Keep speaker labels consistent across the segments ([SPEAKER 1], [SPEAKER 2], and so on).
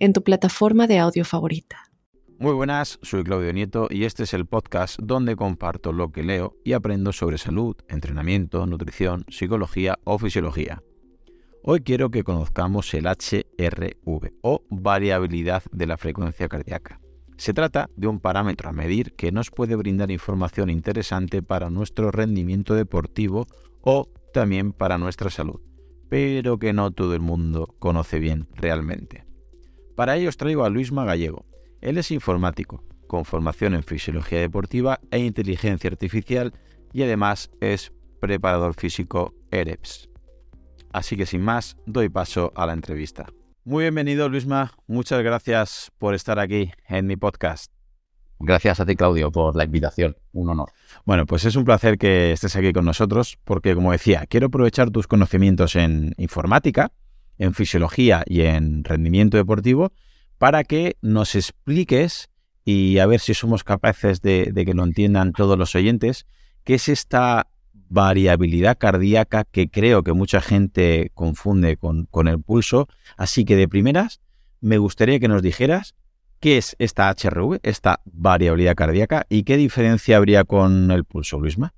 [SPEAKER 1] en tu plataforma de audio favorita.
[SPEAKER 2] Muy buenas, soy Claudio Nieto y este es el podcast donde comparto lo que leo y aprendo sobre salud, entrenamiento, nutrición, psicología o fisiología. Hoy quiero que conozcamos el HRV o variabilidad de la frecuencia cardíaca. Se trata de un parámetro a medir que nos puede brindar información interesante para nuestro rendimiento deportivo o también para nuestra salud, pero que no todo el mundo conoce bien realmente. Para ello os traigo a Luis Magallego. Él es informático, con formación en fisiología deportiva e inteligencia artificial y además es preparador físico EREPS. Así que sin más, doy paso a la entrevista. Muy bienvenido Luisma, muchas gracias por estar aquí en mi podcast.
[SPEAKER 3] Gracias a ti Claudio por la invitación, un honor.
[SPEAKER 2] Bueno, pues es un placer que estés aquí con nosotros porque como decía, quiero aprovechar tus conocimientos en informática en fisiología y en rendimiento deportivo para que nos expliques y a ver si somos capaces de, que lo entiendan todos los oyentes, qué es esta variabilidad cardíaca que creo que mucha gente confunde con, el pulso. Así que de primeras, me gustaría que nos dijeras qué es esta HRV, esta variabilidad cardíaca, y qué diferencia habría con el pulso, Luisma.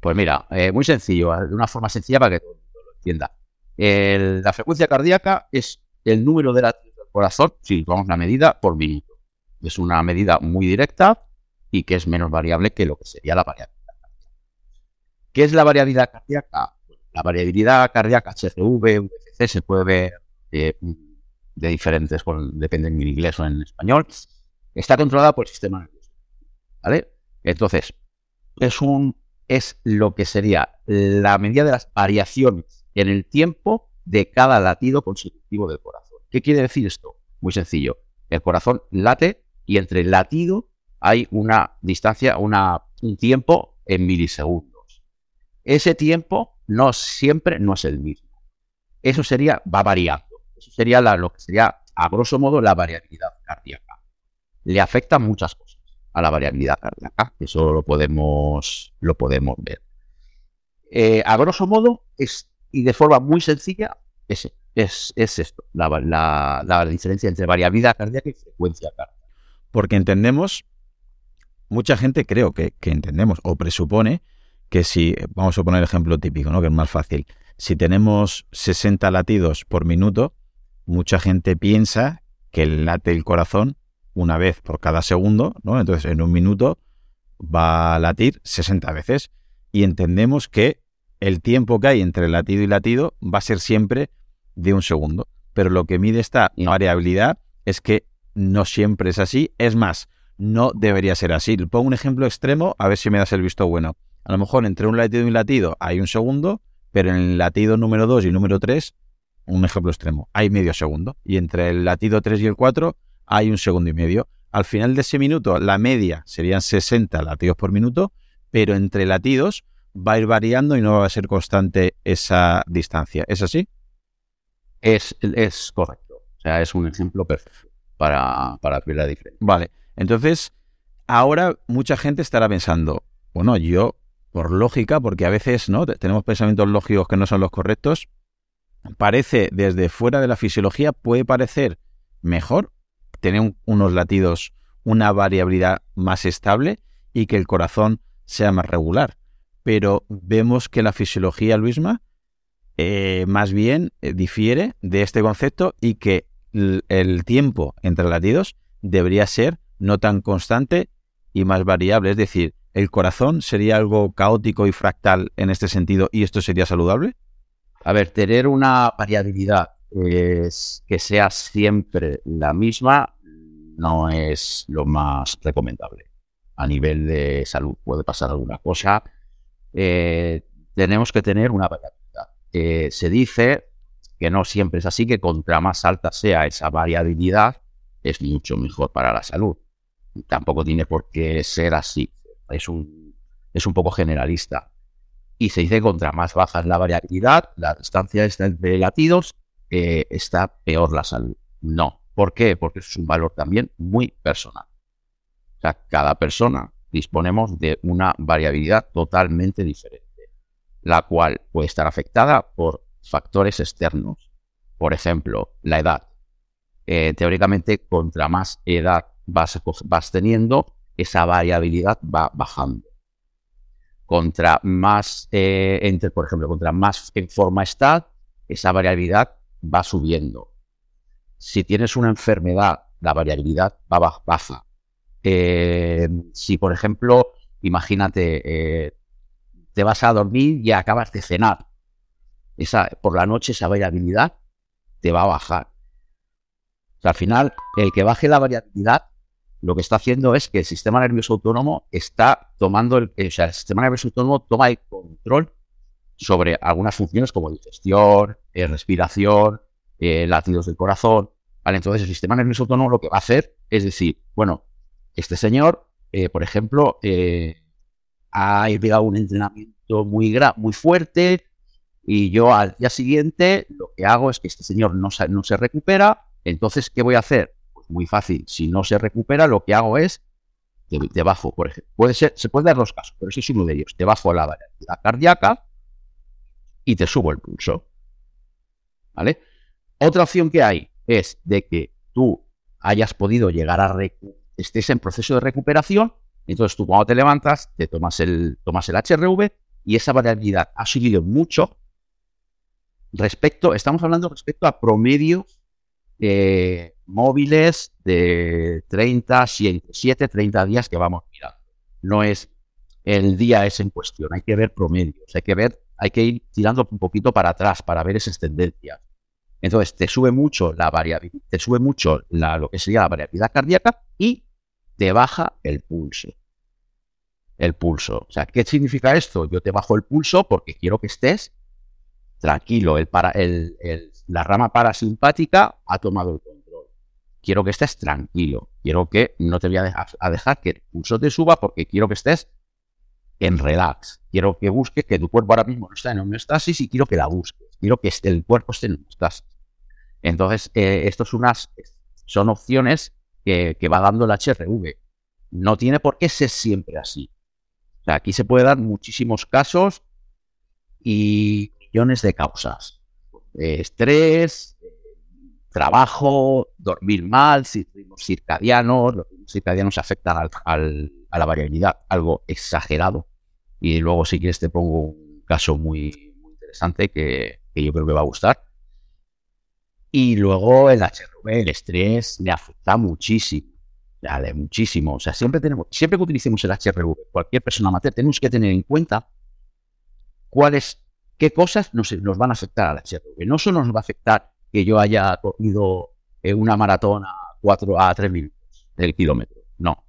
[SPEAKER 3] Pues mira, eh, muy sencillo, de una forma sencilla para que todo el mundo lo entienda la frecuencia cardíaca es el número de latidos del corazón, si tomamos la medida por minuto. Es una medida muy directa y que es menos variable que lo que sería la variabilidad cardíaca. ¿Qué es la variabilidad cardíaca? La variabilidad cardíaca HRV, VFC se puede ver eh, de diferentes, depende en inglés o en español. Está controlada por el sistema nervioso. ¿Vale? Entonces, es un es lo que sería la medida de las variaciones en el tiempo de cada latido consecutivo del corazón. ¿Qué quiere decir esto? Muy sencillo. El corazón late y entre el latido hay una distancia, un tiempo en milisegundos. Ese tiempo no siempre no es el mismo. Eso sería, va variando. Eso sería lo que sería, a grosso modo, la variabilidad cardíaca. Le afectan muchas cosas a la variabilidad cardíaca. Eso lo podemos, lo podemos ver. Eh, a grosso modo, es y de forma muy sencilla es, es, esto, la, diferencia entre variabilidad cardíaca y frecuencia cardíaca.
[SPEAKER 2] Porque entendemos, mucha gente creo que, entendemos o presupone que si, vamos a poner el ejemplo típico, ¿no? que es más fácil, si tenemos 60 latidos por minuto, mucha gente piensa que late el corazón una vez por cada segundo, ¿no? Entonces en un minuto va a latir 60 veces y entendemos que el tiempo que hay entre latido y latido va a ser siempre de un segundo. Pero lo que mide esta variabilidad es que no siempre es así. Es más, no debería ser así. Pongo un ejemplo extremo a ver si me das el visto bueno. A lo mejor entre un latido y un latido hay un segundo, pero en el latido número 2 y número 3, un ejemplo extremo, hay medio segundo. Y entre el latido 3 y el 4 hay un segundo y medio. Al final de ese minuto, la media serían 60 latidos por minuto, pero entre latidos va a ir variando y no va a ser constante esa distancia. ¿Es así?
[SPEAKER 3] Es, es correcto. O sea, es un ejemplo perfecto para, para ver la diferencia.
[SPEAKER 2] Vale. Entonces, ahora mucha gente estará pensando, bueno, yo, por lógica, porque a veces no tenemos pensamientos lógicos que no son los correctos, parece desde fuera de la fisiología, puede parecer mejor tener unos latidos, una variabilidad más estable y que el corazón sea más regular pero vemos que la fisiología, Luisma, eh, más bien eh, difiere de este concepto y que el tiempo entre latidos debería ser no tan constante y más variable. Es decir, ¿el corazón sería algo caótico y fractal en este sentido y esto sería saludable?
[SPEAKER 3] A ver, tener una variabilidad que sea siempre la misma no es lo más recomendable. A nivel de salud puede pasar alguna cosa, eh, tenemos que tener una variabilidad. se dice que no siempre es así, que contra más alta sea esa variabilidad, es mucho mejor para la salud. Tampoco tiene por qué ser así. Es un, es un poco generalista. Y se dice que contra más baja es la variabilidad, la distancia de latidos, eh, está peor la salud. No. ¿Por qué? Porque es un valor también muy personal. O sea, cada persona disponemos de una variabilidad totalmente diferente, la cual puede estar afectada por factores externos. Por ejemplo, la edad. Eh, teóricamente, contra más edad vas, teniendo, esa variabilidad va bajando. Contra más, eh, entre, por ejemplo, contra más en forma estás, esa variabilidad va subiendo. Si tienes una enfermedad, la variabilidad va baja. Eh, si, por ejemplo, imagínate, te vas a dormir y acabas de cenar, esa, por la noche esa variabilidad te va a bajar. al final, el que baje la variabilidad, lo que está haciendo es que el sistema nervioso autónomo está tomando, el, o sea, el sistema nervioso autónomo toma el control sobre algunas funciones como digestión, eh, respiración, eh, latidos del corazón. Entonces, el sistema nervioso autónomo lo que va a hacer es decir, bueno, este señor, eh, por ejemplo, ha llegado un entrenamiento muy, muy fuerte, y yo al día siguiente lo que hago es que este señor no se, no se recupera. Entonces, ¿qué voy a hacer? Pues muy fácil. Si no se recupera, lo que hago es te, bajo, por ejemplo. Puede ser, se puede dar dos casos, pero ese es uno de ellos. Te bajo la variabilidad cardíaca y te subo el pulso. ¿Vale? Otra opción que hay es de que tú hayas podido llegar a estés en proceso de recuperación, entonces tú cuando te levantas, te tomas el, tomas el HRV y esa variabilidad ha subido mucho respecto, estamos hablando respecto a promedio eh, móviles de 30, 7, 30 días que vamos mirando. No es el día es en cuestión, hay que ver promedios, hay que ver, hay que ir tirando un poquito para atrás para ver esas tendencias. Entonces, te sube mucho la variabilidad, te sube mucho lo que sería la variabilidad cardíaca y te baja el pulso. El pulso. O sea, ¿qué significa esto? Yo te bajo el pulso porque quiero que estés tranquilo, el para, el, la rama parasimpática ha tomado el control. Quiero que estés tranquilo, quiero que no te voy a dejar, que el pulso te suba porque quiero que estés en relax. Quiero que busques que tu cuerpo ahora mismo no está en homeostasis y quiero que la busques. Quiero que el cuerpo esté en homeostasis. Entonces, eh, estas son, unas, son opciones que, que va dando el HRV. No tiene por qué ser siempre así. Aquí se puede dar muchísimos casos y de causas. estrés, trabajo, dormir mal, ritmos circadianos, los ritmos circadianos afectan al, a la variabilidad, algo exagerado. Y luego, si quieres, te pongo un caso muy, interesante que, yo creo que va a gustar. Y luego el HRV, el estrés, le afecta muchísimo. de muchísimo. O sea, siempre tenemos, siempre que utilicemos el HRV, cualquier persona amateur, tenemos que tener en cuenta cuál es qué cosas nos, nos van a afectar a la HRV. No solo nos va a afectar que yo haya corrido eh, una maratón a 4 a 3 minutos del kilómetro. No.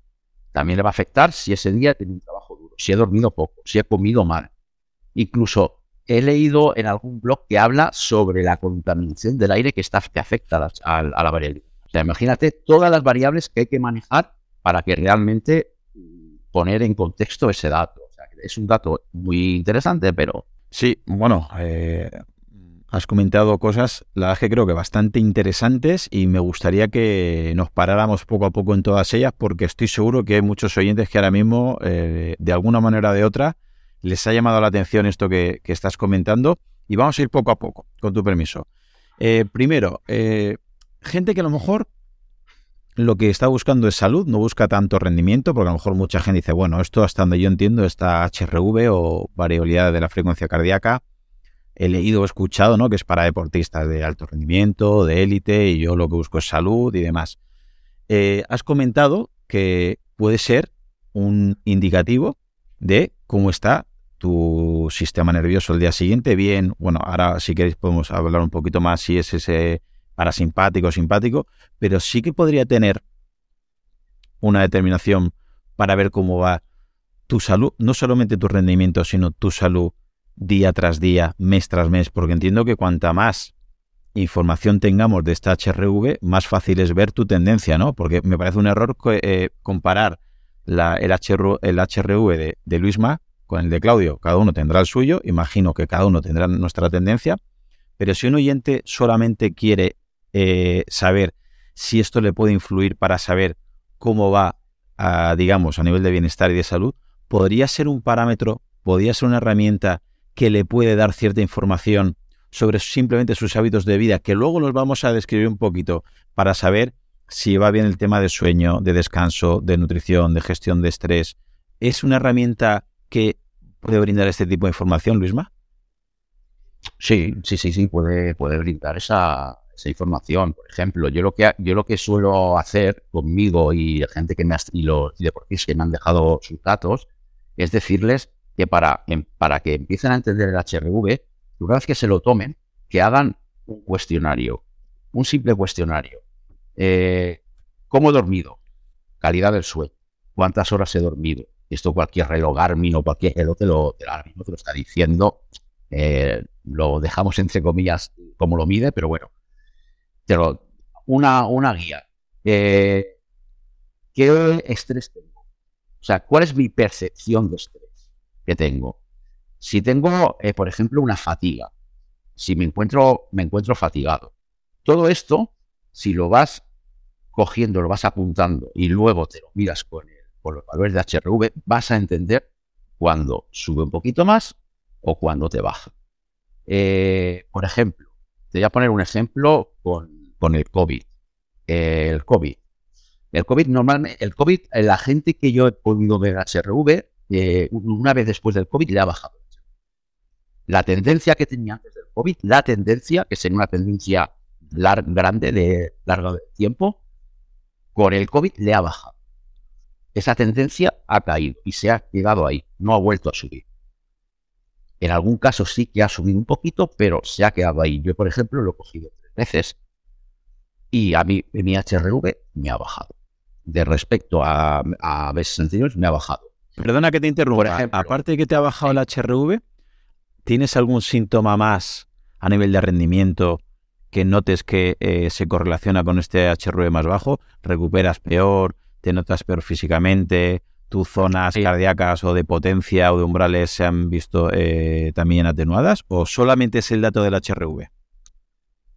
[SPEAKER 3] También le va a afectar si ese día he tenido un trabajo duro, si he dormido poco, si he comido mal. Incluso he leído en algún blog que habla sobre la contaminación del aire que, está, que afecta a la, variabilidad. O sea, imagínate todas las variables que hay que manejar para que realmente mm, poner en contexto ese dato. O sea, es un dato muy interesante, pero
[SPEAKER 2] Sí, bueno, eh, has comentado cosas, la verdad que creo que bastante interesantes y me gustaría que nos paráramos poco a poco en todas ellas porque estoy seguro que hay muchos oyentes que ahora mismo, eh, de alguna manera o de otra, les ha llamado la atención esto que, estás comentando y vamos a ir poco a poco, con tu permiso. Eh, primero, gente que a lo mejor lo que está buscando es salud, no busca tanto rendimiento, porque a lo mejor mucha gente dice, bueno, esto hasta donde yo entiendo, esta HRV o variabilidad de la frecuencia cardíaca, he leído o escuchado, ¿no? Que es para deportistas de alto rendimiento, de élite, y yo lo que busco es salud y demás. Eh, has comentado que puede ser un indicativo de cómo está tu sistema nervioso el día siguiente. Bien, bueno, ahora si queréis podemos hablar un poquito más si es ese parasimpático o simpático, pero sí que podría tener una determinación para ver cómo va tu salud, no solamente tu rendimiento, sino tu salud día tras día, mes tras mes, porque entiendo que cuanta más información tengamos de esta HRV, más fácil es ver tu tendencia, ¿no? Porque me parece un error eh, comparar la, el, el, HRV de, de Luisma con el de Claudio. Cada uno tendrá el suyo, imagino que cada uno tendrá nuestra tendencia, pero si un oyente solamente quiere eh, saber si esto le puede influir para saber cómo va, digamos, a nivel de bienestar y de salud, podría ser un parámetro, podría ser una herramienta que le puede dar cierta información sobre simplemente sus hábitos de vida, que luego los vamos a describir un poquito para saber si va bien el tema de sueño, de descanso, de nutrición, de gestión de estrés. ¿Es una herramienta que puede brindar este tipo de información, Luisma?
[SPEAKER 3] Sí, sí, sí, sí, puede, puede brindar esa, esa información. Por ejemplo, yo lo que yo lo que suelo hacer conmigo y gente que me y los deportistas que me han dejado sus datos es decirles que para, para que empiecen a entender el HRV, una vez que se lo tomen, que hagan un cuestionario, un simple cuestionario. Eh, ¿Cómo he dormido? Calidad del sueño. ¿Cuántas horas he dormido? Esto cualquier reloj Garmin o cualquier reloj te lo, te lo está diciendo. Eh, lo dejamos entre comillas como lo mide, pero bueno. Pero una, una guía. Eh, ¿Qué estrés tengo? O sea, ¿cuál es mi percepción de estrés que tengo? Si tengo, por ejemplo, una fatiga, si me encuentro, me encuentro fatigado, todo esto, si lo vas cogiendo, lo vas apuntando y luego te lo miras con, el, con los valores de HRV, vas a entender cuando sube un poquito más o cuando te baja. Eh, por ejemplo, te voy a poner un ejemplo con, el COVID. el COVID. El COVID normalmente, el COVID, la gente que yo he podido ver HRV, eh, una vez después del COVID le ha bajado la tendencia que tenía antes del COVID, la tendencia, que sería una tendencia grande de largo tiempo, con el COVID le ha bajado. Esa tendencia ha caído y se ha quedado ahí, no ha vuelto a subir. En algún caso sí que ha subido un poquito, pero se ha quedado ahí. Yo, por ejemplo, lo he cogido tres veces y a mí mi HRV me ha bajado. De respecto a, a veces anteriores, me ha bajado.
[SPEAKER 2] Perdona que te interrumpa. Aparte de que te ha bajado el HRV, ¿Tienes algún síntoma más a nivel de rendimiento que notes que eh, se correlaciona con este HRV más bajo? ¿Recuperas peor? ¿Te notas peor físicamente? ¿Tus zonas cardíacas o de potencia o de umbrales se han visto eh, también atenuadas? ¿O solamente es el dato del HRV?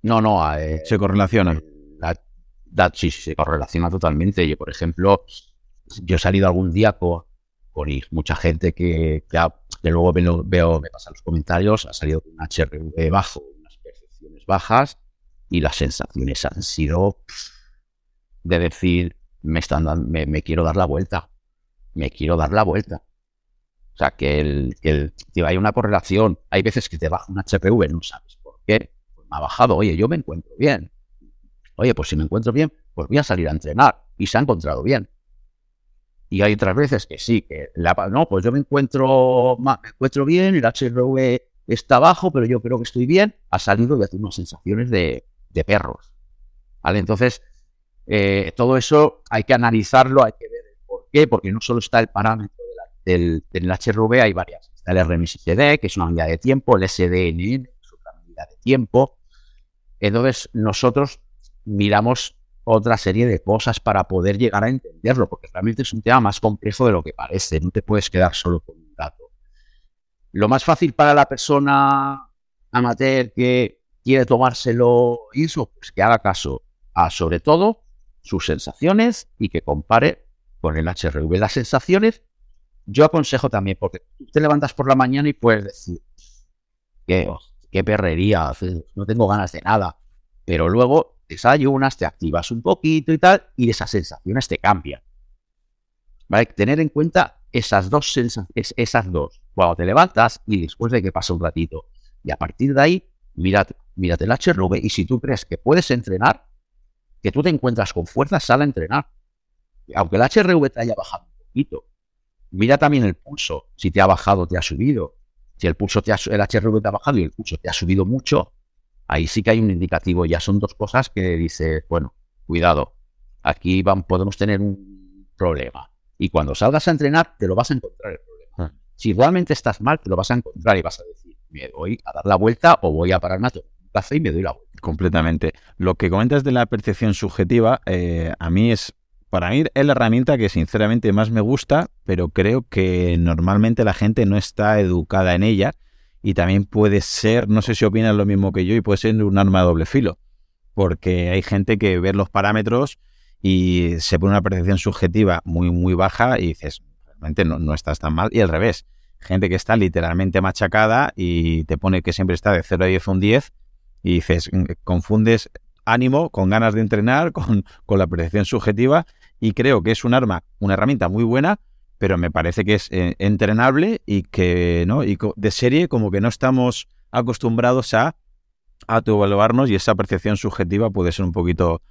[SPEAKER 3] No, no. Eh,
[SPEAKER 2] ¿Se correlaciona?
[SPEAKER 3] La, sí, se correlaciona totalmente. Yo, por ejemplo, yo he salido algún día con, con mucha gente que, que que luego veo, veo, me pasan los comentarios, ha salido un HRV bajo, bajas, y las sensaciones han sido de decir, me están dando, me, quiero dar la vuelta, me quiero dar la vuelta. O sea, que, el, que hay una correlación. Hay veces que te baja un HPV, no sabes por qué. Pues me ha bajado, oye, yo me encuentro bien. Oye, pues si me encuentro bien, pues voy a salir a entrenar. Y se ha encontrado bien. Y hay otras veces que sí, que la, no, pues yo me encuentro, me encuentro bien, el HRV está bajo, pero yo creo que estoy bien, ha salido de unas sensaciones de, de perros. ¿Vale? Entonces, eh, todo eso hay que analizarlo, hay que ver por qué, porque no solo está el parámetro del, del, HRV, hay varias. Está el RMSD, que es una unidad de tiempo, el SDNN, que es otra unidad de tiempo. Entonces, nosotros miramos otra serie de cosas para poder llegar a entenderlo, porque realmente es un tema más complejo de lo que parece, no te puedes quedar solo con. Lo más fácil para la persona amateur que quiere tomárselo eso, pues que haga caso a sobre todo sus sensaciones y que compare con el HRV. Las sensaciones, yo aconsejo también, porque tú te levantas por la mañana y puedes decir, qué, qué perrería, no tengo ganas de nada, pero luego desayunas, te activas un poquito y tal, y esas sensaciones te cambian. ¿Vale? Tener en cuenta esas dos sensaciones, esas dos, cuando te levantas y después de que pasa un ratito. Y a partir de ahí, mírate, mírate el HRV y si tú crees que puedes entrenar, que tú te encuentras con fuerza, sal a entrenar. Aunque el HRV te haya bajado un poquito, mira también el pulso, si te ha bajado, te ha subido. Si el pulso te ha, el HRV te ha bajado y el pulso te ha subido mucho, ahí sí que hay un indicativo. Ya son dos cosas que dice, bueno, cuidado, aquí van, podemos tener un problema. Y cuando salgas a entrenar, te lo vas a encontrar. Si realmente estás mal, te lo vas a encontrar y vas a decir, me voy a dar la vuelta o voy a pararme a tomar y me doy la vuelta.
[SPEAKER 2] Completamente. Lo que comentas de la percepción subjetiva, eh, a mí es, para mí es la herramienta que sinceramente más me gusta, pero creo que normalmente la gente no está educada en ella y también puede ser, no sé si opinas lo mismo que yo, y puede ser un arma de doble filo, porque hay gente que ve los parámetros y se pone una percepción subjetiva muy, muy baja y dices, no, no estás tan mal, y al revés, gente que está literalmente machacada y te pone que siempre está de 0 a 10 un 10 y dices, mm, confundes ánimo con ganas de entrenar, con, con la percepción subjetiva y creo que es un arma, una herramienta muy buena, pero me parece que es eh, entrenable y que, ¿no? Y de serie como que no estamos acostumbrados a autoevaluarnos y esa percepción subjetiva puede ser un poquito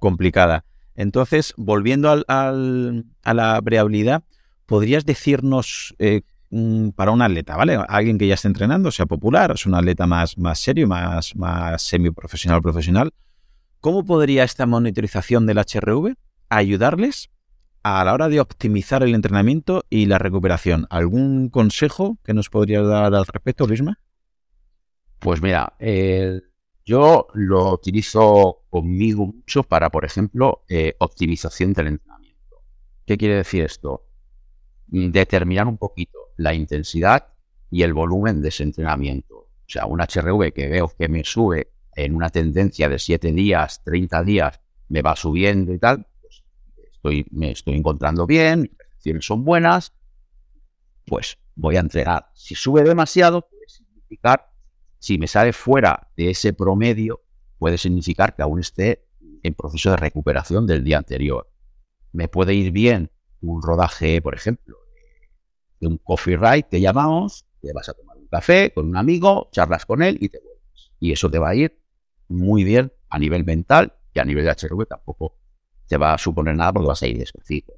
[SPEAKER 2] complicada. Entonces, volviendo al, a la variabilidad, ¿podrías decirnos eh, mm, para un atleta, ¿vale? Alguien que ya esté entrenando, sea popular, es un atleta más, más serio, más, más semiprofesional, profesional, ¿cómo podría esta monitorización del HRV ayudarles a la hora de optimizar el entrenamiento y la recuperación. ¿Algún consejo que nos podría dar al respecto, Luisma?
[SPEAKER 3] Pues mira, yo lo utilizo conmigo mucho para, por ejemplo, eh, optimización del entrenamiento. ¿Qué quiere decir esto? Determinar un poquito la intensidad y el volumen de ese entrenamiento. O sea, un HRV que veo que me sube en una tendencia de 7 días, 30 días, me va subiendo y tal, me estoy encontrando bien, mis percepciones son buenas, pues voy a entrenar. Si sube demasiado, puede significar, si me sale fuera de ese promedio, puede significar que aún esté en proceso de recuperación del día anterior. Me puede ir bien un rodaje, por ejemplo, de un coffee ride que llamamos, te vas a tomar un café con un amigo, charlas con él y te vuelves. Y eso te va a ir muy bien a nivel mental y a nivel de HRV tampoco te va a suponer nada porque vas a ir despacito.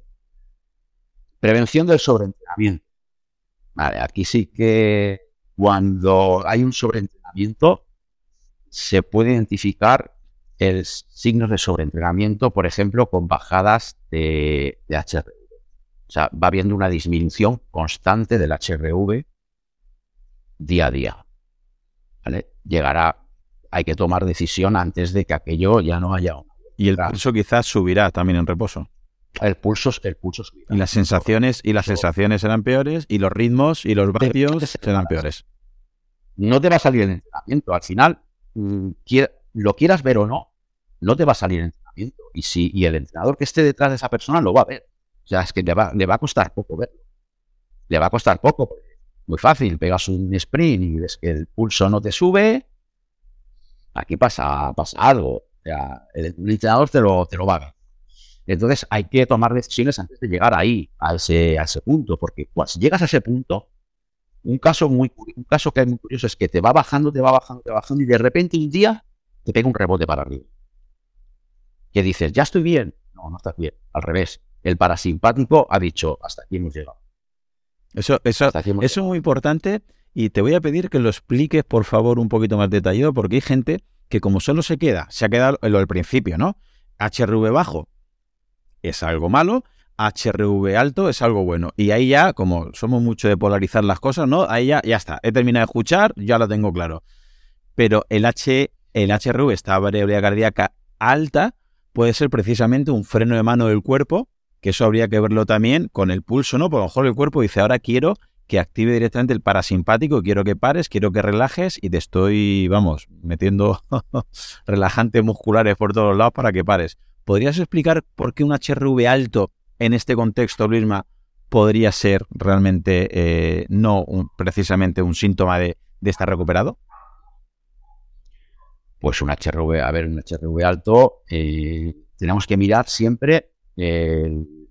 [SPEAKER 3] Prevención del sobreentrenamiento. Vale, aquí sí que cuando hay un sobreentrenamiento se puede identificar el signos de sobreentrenamiento, por ejemplo, con bajadas de, de HRV. O sea, va habiendo una disminución constante del HRV día a día. ¿Vale? Llegará, hay que tomar decisión antes de que aquello ya no haya
[SPEAKER 2] y el pulso quizás subirá también en reposo.
[SPEAKER 3] El pulso, el pulso subirá.
[SPEAKER 2] Y las sensaciones, y las sensaciones serán peores, y los ritmos y los vatios serán peores.
[SPEAKER 3] No te va a salir el entrenamiento. Al final, mm, lo quieras ver o no, no te va a salir el entrenamiento. Y si y el entrenador que esté detrás de esa persona lo va a ver. O sea, es que le va, le va a costar poco verlo. Le va a costar poco. Muy fácil, pegas un sprint y ves que el pulso no te sube. Aquí pasa, pasa algo sea, el, entrenador te lo, te lo va Entonces hay que tomar decisiones antes de llegar ahí, a ese, a ese punto, porque cuando llegas a ese punto, un caso, muy, un caso que es muy curioso es que te va bajando, te va bajando, te va bajando y de repente un día te pega un rebote para arriba. Que dices, ya estoy bien. No, no estás bien. Al revés. El parasimpático ha dicho, hasta aquí hemos llegado.
[SPEAKER 2] Eso, eso, eso es muy importante y te voy a pedir que lo expliques, por favor, un poquito más detallado, porque hay gente que como solo se queda, se ha quedado lo del principio, ¿no? HRV bajo es algo malo, HRV alto es algo bueno. Y ahí ya, como somos mucho de polarizar las cosas, ¿no? Ahí ya, ya está. He terminado de escuchar, ya lo tengo claro. Pero el, H, el HRV, esta variabilidad cardíaca alta, puede ser precisamente un freno de mano del cuerpo, que eso habría que verlo también con el pulso, ¿no? Por lo mejor el cuerpo dice, ahora quiero que active directamente el parasimpático, quiero que pares, quiero que relajes y te estoy, vamos, metiendo relajantes musculares por todos lados para que pares. ¿Podrías explicar por qué un HRV alto en este contexto, Luisma, podría ser realmente eh, no precisamente un síntoma de, estar recuperado?
[SPEAKER 3] Pues un HRV, a ver, un HRV alto, eh, tenemos que mirar siempre en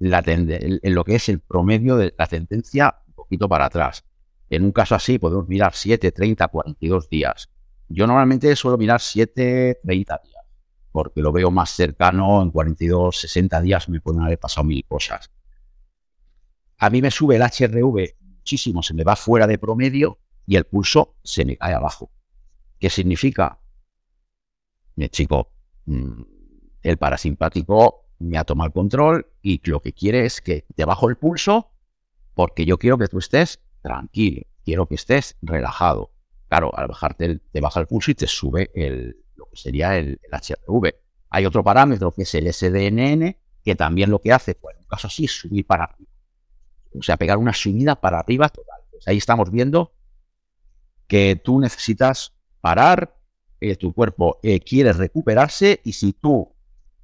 [SPEAKER 3] lo que es el promedio de la tendencia poquito para atrás. En un caso así podemos mirar 7, 30, 42 días. Yo normalmente suelo mirar 7, 30 días, porque lo veo más cercano, en 42, 60 días me pueden haber pasado mil cosas. A mí me sube el HRV muchísimo, se me va fuera de promedio y el pulso se me cae abajo. ¿Qué significa? Mi chico, mm, el parasimpático me ha tomado el control y lo que quiere es que te bajo el pulso porque yo quiero que tú estés tranquilo, quiero que estés relajado. claro, al bajarte te baja el pulso y te sube lo que sería el, HRV. Hay otro parámetro que es el SDNN, que también lo que hace, pues en un caso así, es subir para arriba. O sea, pegar una subida para arriba total. Pues ahí estamos viendo que tú necesitas parar, eh, tu cuerpo eh, quiere recuperarse y si tú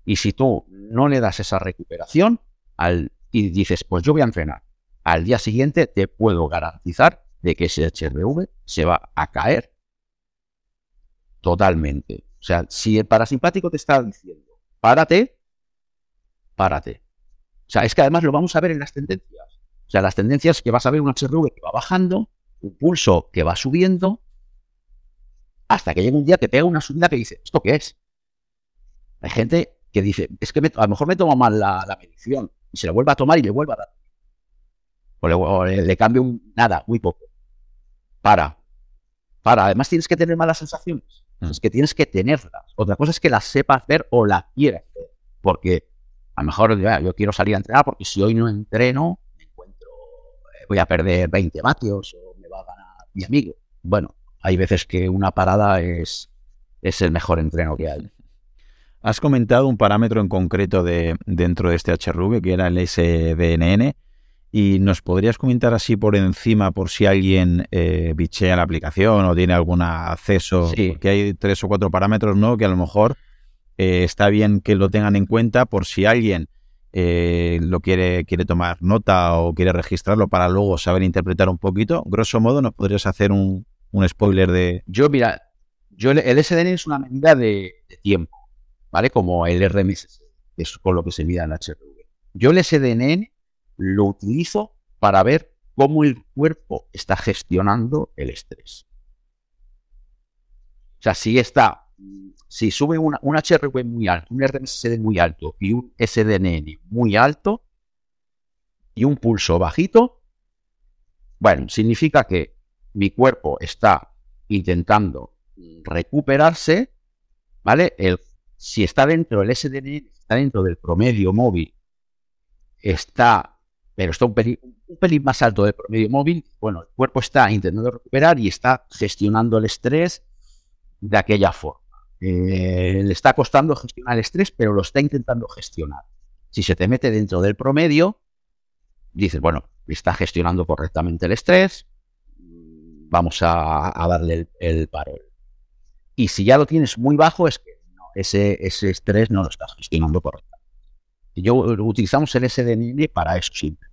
[SPEAKER 3] y si tú no le das esa recuperación al, y dices, pues yo voy a entrenar, al día siguiente te puedo garantizar de que ese HRV se va a caer totalmente. O sea, si el parasimpático te está diciendo, párate, párate. O sea, es que además lo vamos a ver en las tendencias. O sea, las tendencias que vas a ver un HRV que va bajando, un pulso que va subiendo, hasta que llega un día que pega una subida que dice, ¿esto qué es? Hay gente que dice, es que a lo mejor me tomo mal la, medición y se la vuelve a tomar y le vuelve a dar. O le, cambio un, nada, muy poco. Para. Para. Además tienes que tener malas sensaciones. Mm. Es que tienes que tenerlas. Otra cosa es que las sepas ver o las quieras ver. Porque a lo mejor yo quiero salir a entrenar porque si hoy no entreno, me encuentro, eh, voy a perder 20 vatios o me va a ganar mi amigo. Bueno, hay veces que una parada es, es el mejor entreno que hay.
[SPEAKER 2] Has comentado un parámetro en concreto de, dentro de este HRV, que era el SDNN, y nos podrías comentar así por encima por si alguien eh, bichea la aplicación o tiene algún acceso,
[SPEAKER 3] sí.
[SPEAKER 2] que hay tres o cuatro parámetros, ¿no? Que a lo mejor eh, está bien que lo tengan en cuenta por si alguien eh, lo quiere, quiere tomar nota o quiere registrarlo para luego saber interpretar un poquito. Grosso modo, ¿nos podrías hacer un, spoiler de...?
[SPEAKER 3] Yo, mira, yo el SDN es una medida de tiempo. ¿Vale? Como el RMS, que es con lo que se mide el HRV. Yo el SDNN lo utilizo para ver cómo el cuerpo está gestionando el estrés. O sea, si está, si sube un HRV muy alto, un RMSD muy alto y un SDNN muy alto y un pulso bajito, bueno, significa que mi cuerpo está intentando recuperarse, ¿vale? El si está dentro del SDN, está dentro del promedio móvil, está, pero está un pelín, más alto del promedio móvil, bueno, el cuerpo está intentando recuperar y está gestionando el estrés de aquella forma. Eh, le está costando gestionar el estrés, pero lo está intentando gestionar. Si se te mete dentro del promedio, dices, bueno, está gestionando correctamente el estrés, vamos a, darle el, el. Y si ya lo tienes muy bajo, es que ese, ese estrés no lo estás gestionando correctamente. Yo utilizamos el SDN para eso siempre.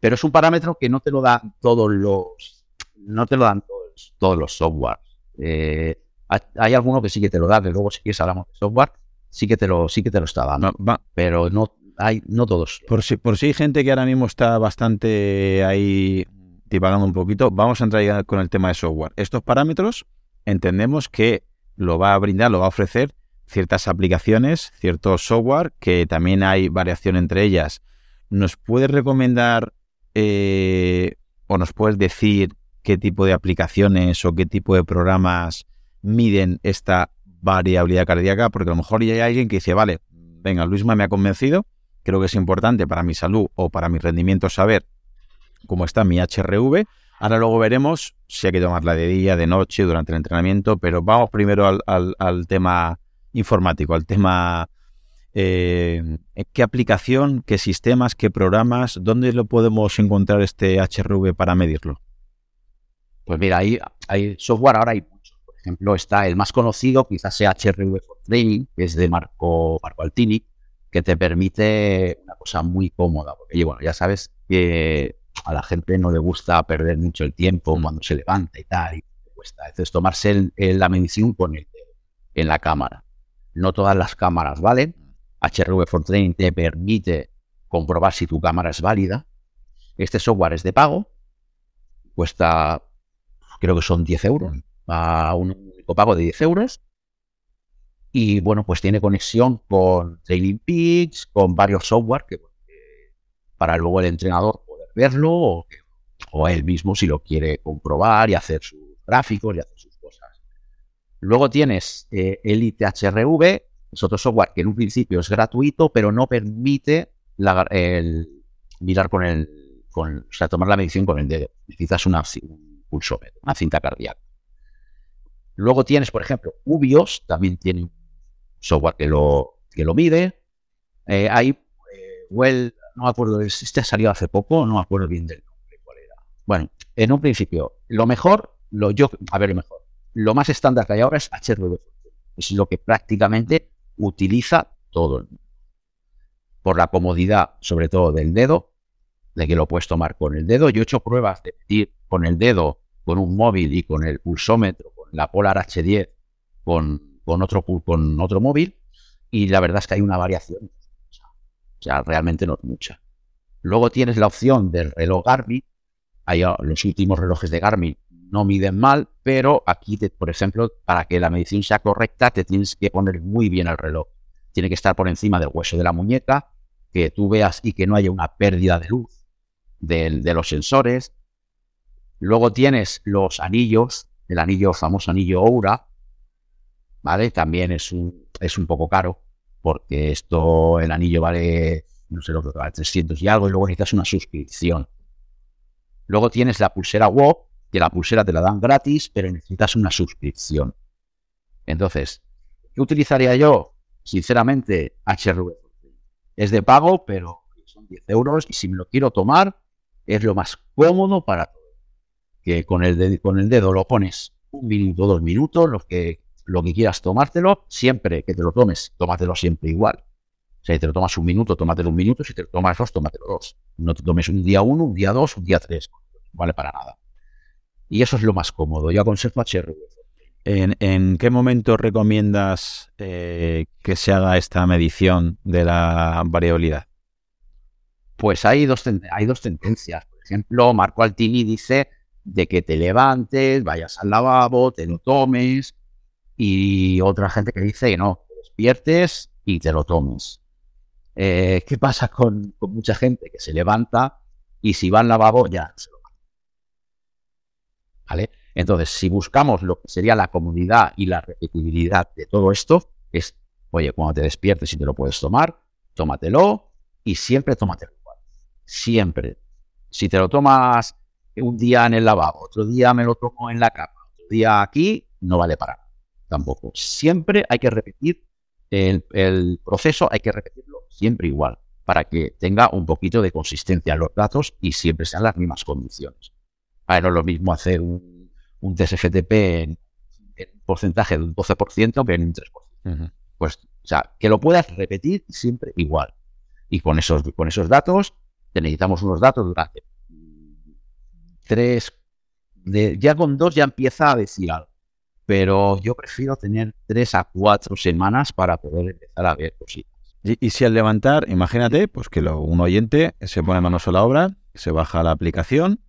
[SPEAKER 3] Pero es un parámetro que no te lo dan todos los, no te lo dan todos, todos los softwares. Eh, hay alguno que sí que te lo da, de luego si quieres hablamos de software, sí que te lo, sí que te lo está dando. pero no hay, no todos.
[SPEAKER 2] Por si, por si hay gente que ahora mismo está bastante ahí divagando un poquito, vamos a entrar ya con el tema de software. Estos parámetros entendemos que lo va a brindar, lo va a ofrecer ciertas aplicaciones, cierto software, que también hay variación entre ellas. ¿Nos puedes recomendar eh, o nos puedes decir qué tipo de aplicaciones o qué tipo de programas miden esta variabilidad cardíaca? Porque a lo mejor ya hay alguien que dice, vale, venga, Luisma me ha convencido, creo que es importante para mi salud o para mi rendimiento saber cómo está mi HRV, Ahora luego veremos si hay que tomarla de día, de noche, durante el entrenamiento, pero vamos primero al, tema informático, al tema eh, qué aplicación, qué sistemas, qué programas, dónde lo podemos encontrar este HRV para medirlo.
[SPEAKER 3] Pues mira, hay, hay software, ahora hay muchos. Por ejemplo, está el más conocido, quizás sea HRV for Training, que es de Marco, Marco Altini, que te permite una cosa muy cómoda, porque bueno, ya sabes que a la gente no le gusta perder mucho el tiempo cuando se levanta y tal, y cuesta. Entonces, tomarse la medición con el en la cámara. No todas las cámaras valen. HRV for Training te permite comprobar si tu cámara es válida. Este software es de pago, cuesta, creo que son 10 euros, a un único pago de 10 euros. Y bueno, pues tiene conexión con Training Peaks, con varios software que para luego el entrenador verlo o, él mismo si lo quiere comprobar y hacer sus gráficos y hacer sus cosas. Luego tienes eh, Elite HRV, es otro software que en un principio es gratuito, pero no permite mirar con el, con, o sea, tomar la medición con el dedo. Necesitas un pulsómetro, una cinta cardíaca. Luego tienes, por ejemplo, Ubios, también tiene un software que lo, que lo mide. Eh, hay, eh, well, no me acuerdo, este ha salido hace poco, no me acuerdo bien del nombre, cuál era. Bueno, en un principio, lo mejor, lo yo, a ver, lo mejor, lo más estándar que hay ahora es HRV. Es lo que prácticamente utiliza todo el mundo. Por la comodidad, sobre todo del dedo, de que lo puedes tomar con el dedo. Yo he hecho pruebas de medir con el dedo, con un móvil y con el pulsómetro, con la Polar H10, con, con, otro, con otro móvil, y la verdad es que hay una variación. Sea, realmente no es mucha. Luego tienes la opción del reloj Garmin. Hay, ah, los últimos relojes de Garmin no miden mal, pero aquí, por ejemplo, para que la medición sea correcta, te tienes que poner muy bien el reloj. Tiene que estar por encima del hueso de la muñeca, que tú veas y que no haya una pérdida de luz de, los sensores. Luego tienes los anillos, el anillo famoso anillo Oura, ¿vale? También es un, es un poco caro, porque esto, el anillo vale, no sé lo que vale, 300 y algo, y luego necesitas una suscripción. Luego tienes la pulsera WOP, que la pulsera te la dan gratis, pero necesitas una suscripción. Entonces, ¿qué utilizaría yo? Sinceramente, HRV. Es de pago, pero son 10 euros y si me lo quiero tomar, es lo más cómodo para todo. Que con el, dedo, con el dedo lo pones un minuto, dos minutos, lo que, lo que quieras tomártelo, siempre que te lo tomes, tómatelo siempre igual. O sea, si te lo tomas un minuto, tómatelo un minuto, si te lo tomas dos, tómatelo dos. No te tomes un día uno, un día dos, un día tres. No vale para nada. Y eso es lo más cómodo. Yo aconsejo HRV.
[SPEAKER 2] ¿En, ¿En, qué momento recomiendas eh, que se haga esta medición de la variabilidad?
[SPEAKER 3] Pues hay dos, hay dos tendencias. Por ejemplo, Marco Altini dice de que te levantes, vayas al lavabo, te lo tomes, y otra gente que dice que no, te despiertes y te lo tomes. Eh, ¿Qué pasa con, mucha gente que se levanta y si va al lavabo ya se lo ¿Vale? Entonces, si buscamos lo que sería la comodidad y la repetibilidad de todo esto, es, oye, cuando te despiertes y te lo puedes tomar, tómatelo y siempre tómatelo siempre. Si te lo tomas un día en el lavabo, otro día me lo tomo en la cama, otro día aquí, no vale para nada. Tampoco. Siempre hay que repetir el, proceso, hay que repetirlo siempre igual, para que tenga un poquito de consistencia en los datos y siempre sean las mismas condiciones. ver, no es lo mismo hacer un, un TSFTP en, un porcentaje de un 12% que en un 3%. Pues, o sea, que lo puedas repetir siempre igual. Y con esos, con esos datos necesitamos unos datos durante tres, de, ya con dos ya empieza a decir algo, pero yo prefiero tener tres a cuatro semanas para poder empezar a ver cositas.
[SPEAKER 2] Y, si al levantar, imagínate, pues que lo, un oyente se pone manos a la obra, se baja la aplicación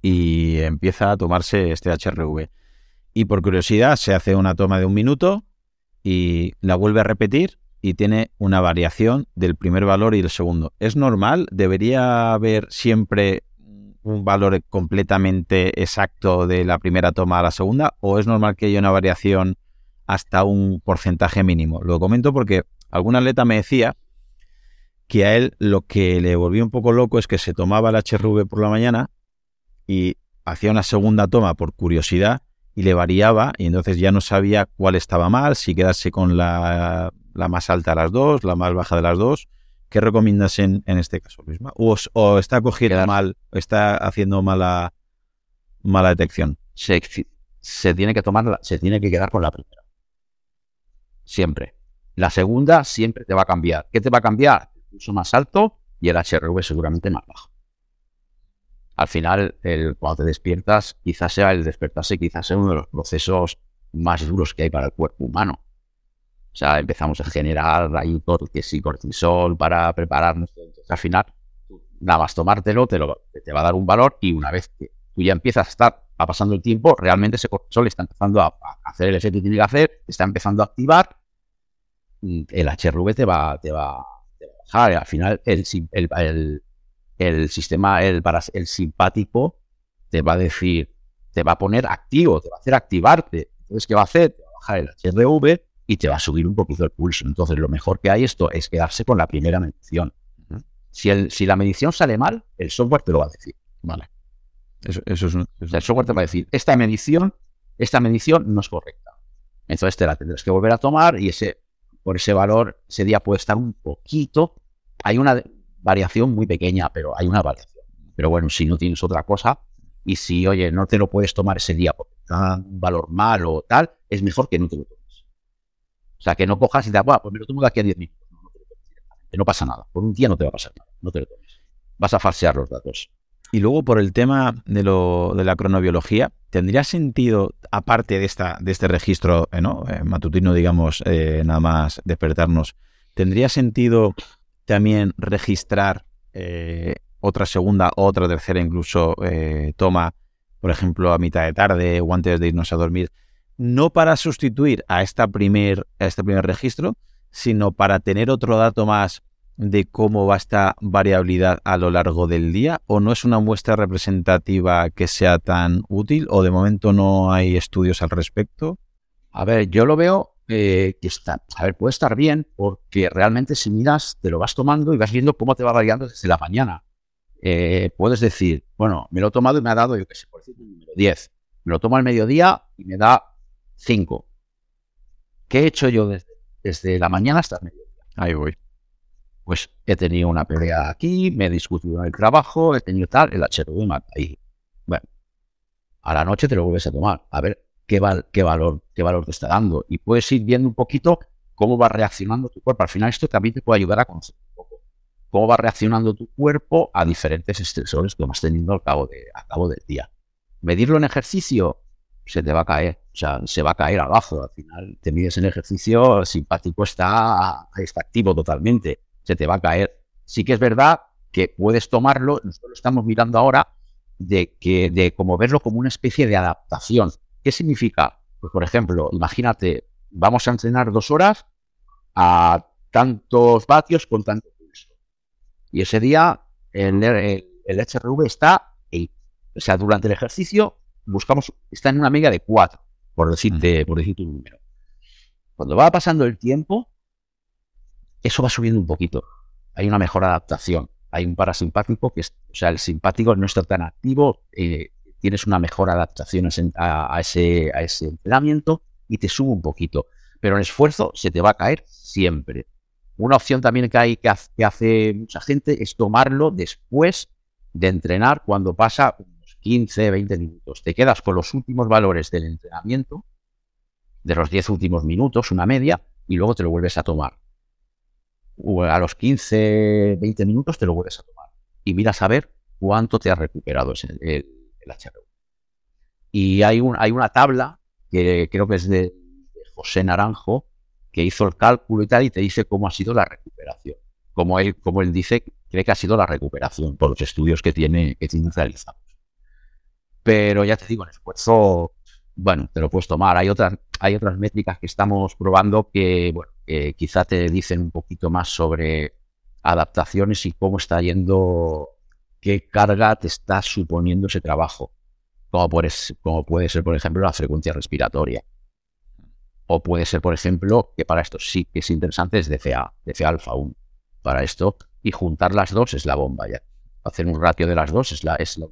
[SPEAKER 2] y empieza a tomarse este HRV. Y por curiosidad se hace una toma de un minuto y la vuelve a repetir y tiene una variación del primer valor y el segundo. ¿Es normal? ¿Debería haber siempre un valor completamente exacto de la primera toma a la segunda? ¿O es normal que haya una variación hasta un porcentaje mínimo? Lo comento porque algún atleta me decía que a él lo que le volvió un poco loco es que se tomaba el HRV por la mañana y hacía una segunda toma por curiosidad y le variaba y entonces ya no sabía cuál estaba mal, si quedarse con la la más alta de las dos, la más baja de las dos. ¿Qué recomiendas en, en este caso, Luisma? ¿O, o está cogiendo mal, está haciendo mala, mala detección?
[SPEAKER 3] Se, se, tiene que tomar, se tiene que quedar con la primera. Siempre. La segunda siempre te va a cambiar. ¿Qué te va a cambiar? El pulso más alto y el HRV seguramente más bajo. Al final, el, cuando te despiertas, quizás sea el despertarse, quizás sea uno de los procesos más duros que hay para el cuerpo humano. O sea, empezamos a generar ahí que sí, cortisol para prepararnos. Entonces, al final, nada más tomártelo te, lo, te va a dar un valor y una vez que tú ya empiezas a estar a pasando el tiempo, realmente ese cortisol está empezando a, hacer el efecto que tiene que hacer, está empezando a activar, el HRV te va, te va, a bajar. Al final, el, el, el, sistema, el, el simpático, te va a decir, te va a poner activo, te va a hacer activarte. Entonces, ¿qué va a hacer? Te va a bajar el HRV y te va a subir un poquito el pulso. Entonces, lo mejor que hay esto es quedarse con la primera medición. Si, el, si la medición sale mal, el software te lo va a decir. Vale.
[SPEAKER 2] Eso, es un,
[SPEAKER 3] el software te va a decir, esta medición, esta medición no es correcta. Entonces te la tendrás que volver a tomar y ese, por ese valor, ese día puede estar un poquito. Hay una variación muy pequeña, pero hay una variación. Pero bueno, si no tienes otra cosa, y si, oye, no te lo puedes tomar ese día porque está un valor malo o tal, es mejor que no te lo tomes. O sea, que no cojas y te bueno, pues me lo tomo de aquí a 10 minutos. No, no. No pasa nada. Por un día no te va a pasar nada. No te lo tomes. Vas a falsear los datos.
[SPEAKER 2] Y luego por el tema de, lo, de la cronobiología, ¿tendría sentido, aparte de, esta, de este registro eh. Eh, matutino, digamos, eh, nada más despertarnos, ¿tendría sentido también registrar otra segunda, otra tercera incluso toma, por ejemplo, a mitad de tarde o antes de irnos a dormir? No para sustituir a, esta primer, a este primer registro, sino para tener otro dato más de cómo va esta variabilidad a lo largo del día o no es una muestra representativa que sea tan útil o de momento no hay estudios al respecto?
[SPEAKER 3] A ver, yo lo veo eh, que está, a ver, puede estar bien porque realmente si miras te lo vas tomando y vas viendo cómo te va variando desde la mañana. Eh, puedes decir, bueno, me lo he tomado y me ha dado, yo qué sé, por decir número 10. Me lo tomo al mediodía y me da 5. ¿Qué he hecho yo desde, desde la mañana hasta el mediodía?
[SPEAKER 2] Ahí voy
[SPEAKER 3] pues he tenido una pelea aquí, me he discutido en el trabajo, he tenido tal, el HRV mata ahí. Bueno, a la noche te lo vuelves a tomar, a ver qué, qué, valor, qué valor te está dando. Y puedes ir viendo un poquito cómo va reaccionando tu cuerpo. Al final esto también te puede ayudar a conocer un poco cómo va reaccionando tu cuerpo a diferentes estresores que vas teniendo al cabo, de, al cabo del día. Medirlo en ejercicio, se te va a caer, o sea, se va a caer abajo. Al final te mides en ejercicio, simpático está, está activo totalmente se te va a caer. Sí que es verdad que puedes tomarlo, nosotros lo estamos mirando ahora, de que, de como verlo como una especie de adaptación. ¿Qué significa? Pues por ejemplo, imagínate, vamos a entrenar dos horas a tantos vatios con tanto pulso. Y ese día el, el, HRV está, o sea, durante el ejercicio buscamos, está en una media de 4, por decirte, por decirte un número. Cuando va pasando el tiempo, eso va subiendo un poquito. Hay una mejor adaptación. Hay un parasimpático que, es, o sea, el simpático no está tan activo, eh, tienes una mejor adaptación a, ese, a ese entrenamiento y te sube un poquito. Pero el esfuerzo se te va a caer siempre. Una opción también que hay que hace, mucha gente es tomarlo después de entrenar cuando pasa 15, 20 minutos. Te quedas con los últimos valores del entrenamiento, de los 10 últimos minutos, una media, y luego te lo vuelves a tomar a los 15, 20 minutos te lo vuelves a tomar y miras a ver cuánto te ha recuperado el, el, Y hay, un, hay una tabla que creo que es de, José Naranjo que hizo el cálculo y tal y te dice cómo ha sido la recuperación. Como él, como él dice, cree que ha sido la recuperación por los estudios que tiene, que tiene realizados. Pero ya te digo, el esfuerzo, bueno, te lo puedes tomar. Hay otras, hay otras métricas que estamos probando que, bueno, quizá te dicen un poquito más sobre adaptaciones y cómo está yendo, qué carga te está suponiendo ese trabajo, como puede, como puede ser, por ejemplo, la frecuencia respiratoria. O puede ser, por ejemplo, que para esto sí que es interesante, es DCA, DCA alfa 1. Para esto, y juntar las dos es la bomba ya. Hacer un ratio de las dos es la, es la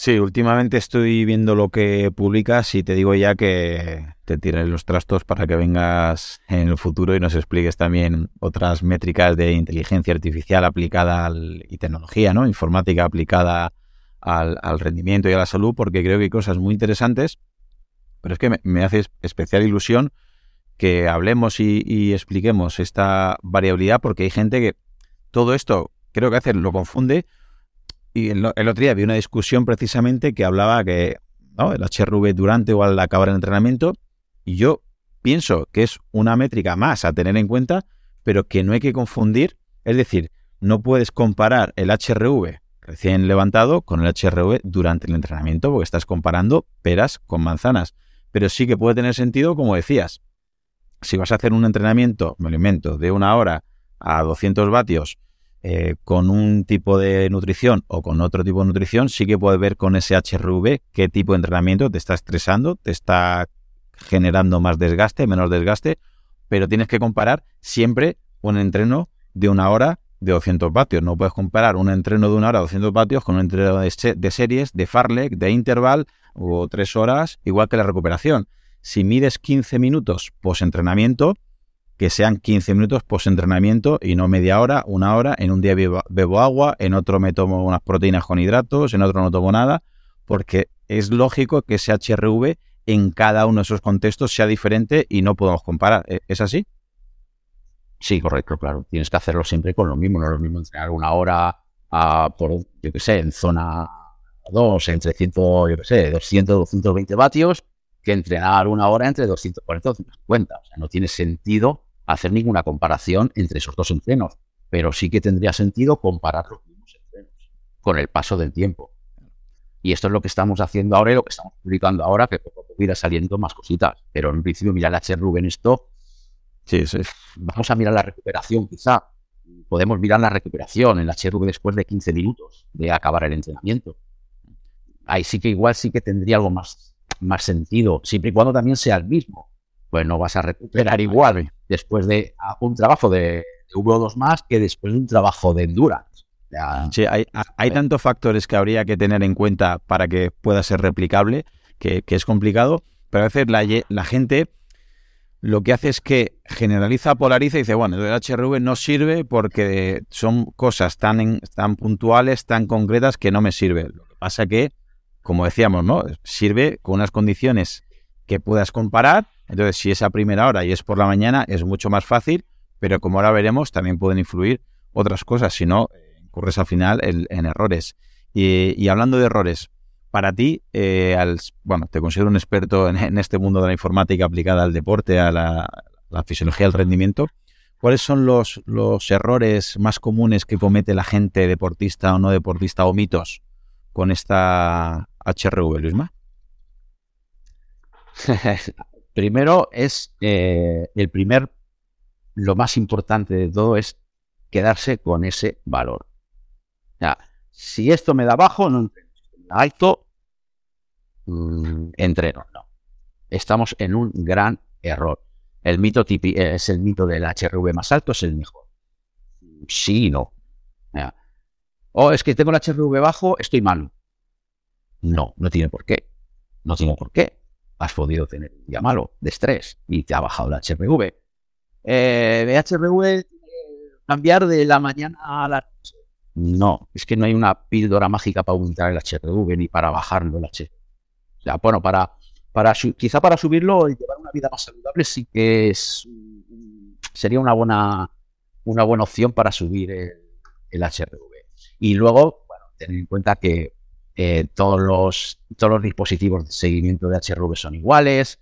[SPEAKER 2] Sí, últimamente estoy viendo lo que publicas y te digo ya que te tiré los trastos para que vengas en el futuro y nos expliques también otras métricas de inteligencia artificial aplicada al, y tecnología, ¿no? Informática aplicada al, rendimiento y a la salud, porque creo que hay cosas muy interesantes, pero es que me, hace especial ilusión que hablemos y, y expliquemos esta variabilidad, porque hay gente que todo esto creo que hace, lo confunde y el, otro día vi una discusión precisamente que hablaba que el HRV durante o al acabar el entrenamiento, y yo pienso que es una métrica más a tener en cuenta, pero que no hay que confundir. Es decir, no puedes comparar el HRV recién levantado con el HRV durante el entrenamiento, porque estás comparando peras con manzanas. Pero sí que puede tener sentido, como decías, si vas a hacer un entrenamiento, me alimento, de una hora a 200 vatios eh, con un tipo de nutrición o con otro tipo de nutrición, sí que puedes ver con ese HRV qué tipo de entrenamiento te está estresando, te está generando más desgaste, menos desgaste, pero tienes que comparar siempre un entreno de una hora de 200 vatios. No puedes comparar un entreno de una hora de 200 vatios con un entreno de, series, de farlek, de interval o tres horas, igual que la recuperación. Si mides 15 minutos post-entrenamiento, que sean 15 minutos post-entrenamiento y no media hora, una hora. En un día bebo, agua, en otro me tomo unas proteínas con hidratos, en otro no tomo nada, porque es lógico que ese HRV en cada uno de esos contextos sea diferente y no podemos comparar. ¿E-, ¿Es así?
[SPEAKER 3] Sí, correcto, claro. Tienes que hacerlo siempre con lo mismo. No es lo mismo entrenar una hora a, por, yo qué sé, en zona 2, entre 100, yo qué sé, 200, 220 vatios, que entrenar una hora entre 240 y 250. O sea, no tiene sentido hacer ninguna comparación entre esos dos entrenos, pero sí que tendría sentido comparar los mismos entrenos con el paso del tiempo. Y esto es lo que estamos haciendo ahora y lo que estamos publicando ahora, que poco a poco irá saliendo más cositas. Pero en principio, mira el HRV en esto. Sí, sí. Vamos a mirar la recuperación, quizá. Podemos mirar la recuperación en el HRV después de 15 minutos de acabar el entrenamiento. Ahí sí que igual sí que tendría algo más, más sentido, siempre y cuando también sea el mismo. Pues no vas a recuperar igual después de un trabajo de, de V2 más que después de un trabajo de endurance.
[SPEAKER 2] Sí, hay, hay tantos factores que habría que tener en cuenta para que pueda ser replicable, que, es complicado, pero a veces la, la, gente lo que hace es que generaliza, polariza y dice, bueno, el HRV no sirve porque son cosas tan, tan puntuales, tan concretas que no me sirve. Lo que pasa que, como decíamos, ¿no? Sirve con unas condiciones que puedas comparar. Entonces, si es a primera hora y es por la mañana, es mucho más fácil, pero como ahora veremos, también pueden influir otras cosas. Si no, ocurres al final en, errores. Y, hablando de errores, para ti, eh, al, bueno, te considero un experto en, este mundo de la informática aplicada al deporte, a la, fisiología del rendimiento. ¿Cuáles son los, los errores más comunes que comete la gente deportista o no deportista o mitos con esta HRV, Luisma?
[SPEAKER 3] Primero es eh, el primer, lo más importante de todo es quedarse con ese valor si esto me da bajo, no entreno. Alto, mm, entreno. No. Estamos en un gran error. El mito tipi eh, es el mito del HRV más alto, es el mejor. Sí y no. O oh, es que tengo el HRV bajo, estoy mal. No, no tiene por qué. No tiene por qué. Has podido tener un día malo de estrés y te ha bajado el HRV. Eh, HRV cambiar de la mañana a la noche. No, es que no hay una píldora mágica para aumentar el HRV ni para bajarlo el HRV. O sea, bueno, para, quizá para subirlo y llevar una vida más saludable sí que es sería una buena una buena opción para subir el, HRV. Y luego, bueno, tener en cuenta que eh, todos, los, todos los dispositivos de seguimiento de HRV son iguales,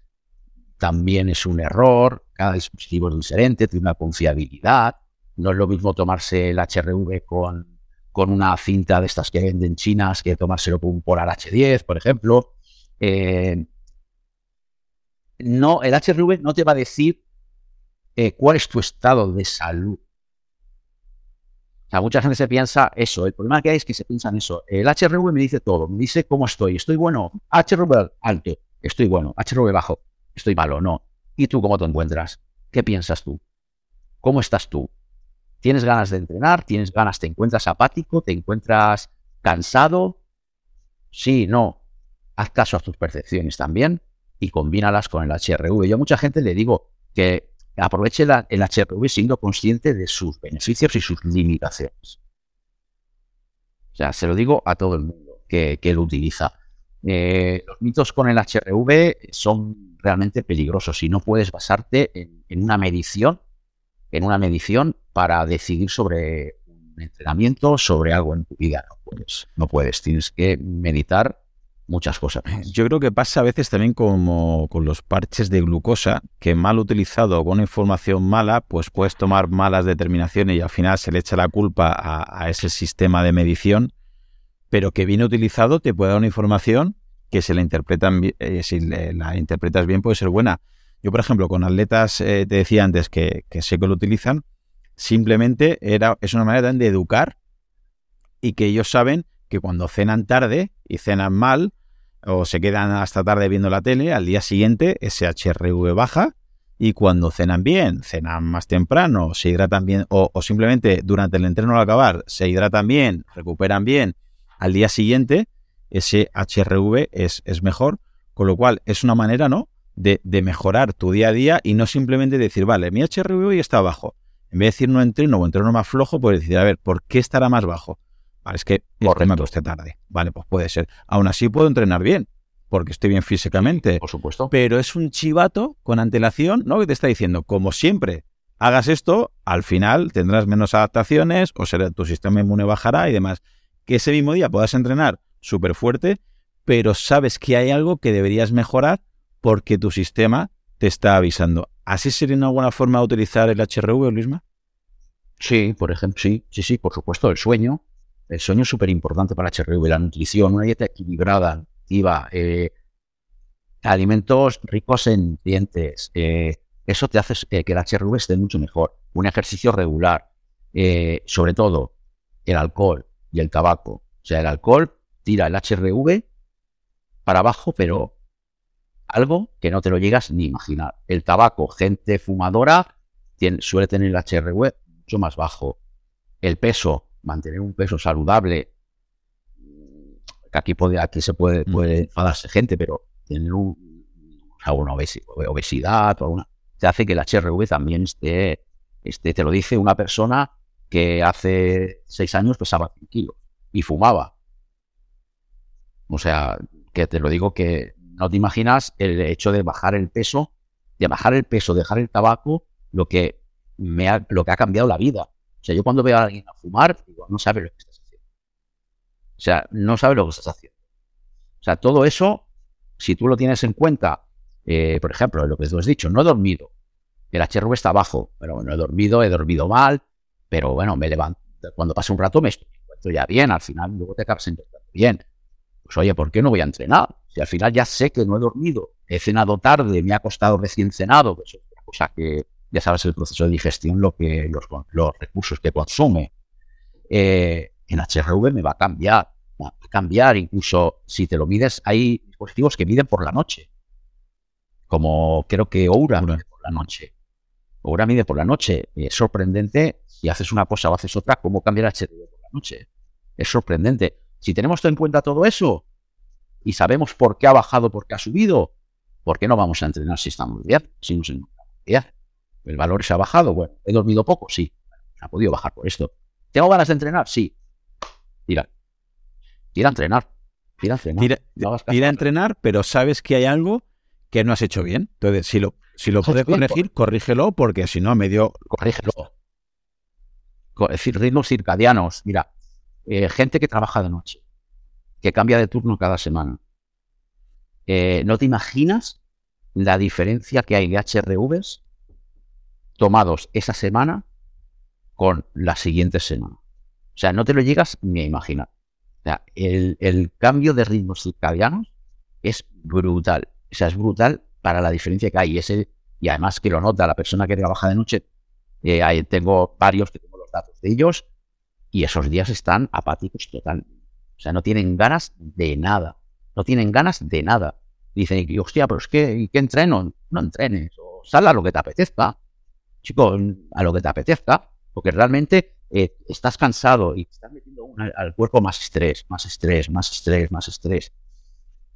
[SPEAKER 3] también es un error, cada dispositivo es diferente, tiene una confiabilidad, no es lo mismo tomarse el HRV con con una cinta de estas que venden chinas, que tomárselo con un Polar H10, por ejemplo. Eh, no, el HRV no te va a decir eh, cuál es tu estado de salud. O sea, mucha gente se piensa eso. El problema que hay es que se piensa en eso. El HRV me dice todo. Me dice cómo estoy. Estoy bueno. HRV alto. Estoy bueno. HRV bajo. Estoy malo. No. ¿Y tú cómo te encuentras? ¿Qué piensas tú? ¿Cómo estás tú? ¿Tienes ganas de entrenar? ¿Tienes ganas? ¿Te encuentras apático? ¿Te encuentras cansado? Sí, no. Haz caso a tus percepciones también y combínalas con el HRV. Yo a mucha gente le digo que aproveche el HRV siendo consciente de sus beneficios y sus limitaciones. O sea, se lo digo a todo el mundo que, lo utiliza. Eh, los mitos con el HRV son realmente peligrosos y no puedes basarte en una medición en una medición para decidir sobre un entrenamiento, sobre algo en tu vida. No puedes, no puedes, tienes que meditar muchas cosas.
[SPEAKER 2] Yo creo que pasa a veces también como con los parches de glucosa, que mal utilizado con información mala, pues puedes tomar malas determinaciones y al final se le echa la culpa a, ese sistema de medición, pero que bien utilizado te puede dar una información que se la interpretan, eh, si la interpretas bien puede ser buena. Yo, por ejemplo, con atletas, eh, te decía antes que, sé que lo utilizan, simplemente era, es una manera de educar y que ellos saben que cuando cenan tarde y cenan mal o se quedan hasta tarde viendo la tele, al día siguiente ese HRV baja y cuando cenan bien, cenan más temprano, se hidratan bien o, simplemente durante el entreno al acabar se hidratan bien, recuperan bien, al día siguiente ese HRV es, es mejor, con lo cual es una manera, ¿no? De, de, mejorar tu día a día y no simplemente decir, vale, mi HRV hoy está bajo. En vez de decir no entreno o entreno más flojo, puedes decir, a ver, ¿por qué estará más bajo? Vale, es que el me usted tarde. Vale, pues puede ser. Aún así puedo entrenar bien porque estoy bien físicamente.
[SPEAKER 3] Por supuesto.
[SPEAKER 2] Pero es un chivato con antelación, ¿no? Que te está diciendo, como siempre, hagas esto, al final tendrás menos adaptaciones, o será, tu sistema inmune bajará y demás. Que ese mismo día puedas entrenar súper fuerte, pero sabes que hay algo que deberías mejorar porque tu sistema te está avisando. ¿Así sería una buena forma de utilizar el HRV, Luisma?
[SPEAKER 3] Sí, por ejemplo, sí, sí, sí, por supuesto, el sueño. El sueño es súper importante para HRV, la nutrición, una dieta equilibrada, eh, alimentos ricos en nutrientes. Eh, eso te hace eh, que el HRV esté mucho mejor. Un ejercicio regular, sobre todo el alcohol y el tabaco. O sea, el alcohol tira el HRV para abajo, pero algo que no te lo llegas ni imaginar. El tabaco, gente fumadora, suele tener el HRV mucho más bajo. El peso, mantener un peso saludable aquí, puede, aquí se puede, puede enfadarse gente, pero tener un, una obesidad o alguna, te hace que el HRV también esté, esté, te lo dice una persona que hace seis años pesaba 100 kilos y fumaba. O sea, que te lo digo que no te imaginas el hecho de bajar el peso, de bajar el peso, dejar el tabaco, lo que me ha, lo que ha cambiado la vida. Sea, yo cuando veo a alguien a fumar, digo, no sabe lo que estás o sea, no sabes lo que estás haciendo. O sea, todo eso, si tú lo tienes en cuenta, eh, por ejemplo, lo que tú has dicho, no he dormido, el HRV está bajo, pero no he dormido, he dormido mal, pero bueno, me levanto, cuando pasa un rato me encuentro ya bien, al final luego te acabas encontrando bien. Pues oye, ¿por qué no voy a entrenar? Si al final ya sé que no he dormido, he cenado tarde, me ha costado recién cenado, pues es una cosa que ya sabes el proceso de digestión, lo que los, los recursos que consume. Eh, en HRV me va a cambiar. Va a cambiar, incluso si te lo mides, hay dispositivos que miden por la noche. Como creo que Oura mide por la noche. Oura mide por la noche. Es sorprendente si haces una cosa o haces otra, cómo cambia el HRV por la noche. Es sorprendente. Si tenemos en cuenta todo eso y sabemos por qué ha bajado, por qué ha subido, ¿por qué no vamos a entrenar si estamos bien? Si nos bien. El valor se ha bajado. Bueno, he dormido poco, sí. ha podido bajar por esto. ¿Tengo ganas de entrenar? Sí tira. Tira a entrenar. Tira a entrenar.
[SPEAKER 2] Tira, a entrenar, pero sabes que hay algo que no has hecho bien. Entonces, si lo, si lo puedes corregir, corrígelo, porque si no, medio.
[SPEAKER 3] Corrígelo. Es decir, ritmos circadianos. Mira, eh, gente que trabaja de noche, que cambia de turno cada semana. Eh, no te imaginas la diferencia que hay de HRVs tomados esa semana con la siguiente semana. O sea, no te lo llegas ni a imaginar. O sea, el, cambio de ritmos circadianos es brutal. O sea, es brutal para la diferencia que hay. Y, ese, y además que lo nota la persona que trabaja de noche. Eh, tengo varios que tengo los datos de ellos y esos días están apáticos total. O sea, no tienen ganas de nada. No tienen ganas de nada. Dicen, hostia, pero es que, ¿qué entreno? No entrenes. O sal a lo que te apetezca. Chico, a lo que te apetezca. Porque realmente eh, estás cansado y estás metiendo al cuerpo más estrés, más estrés, más estrés, más estrés.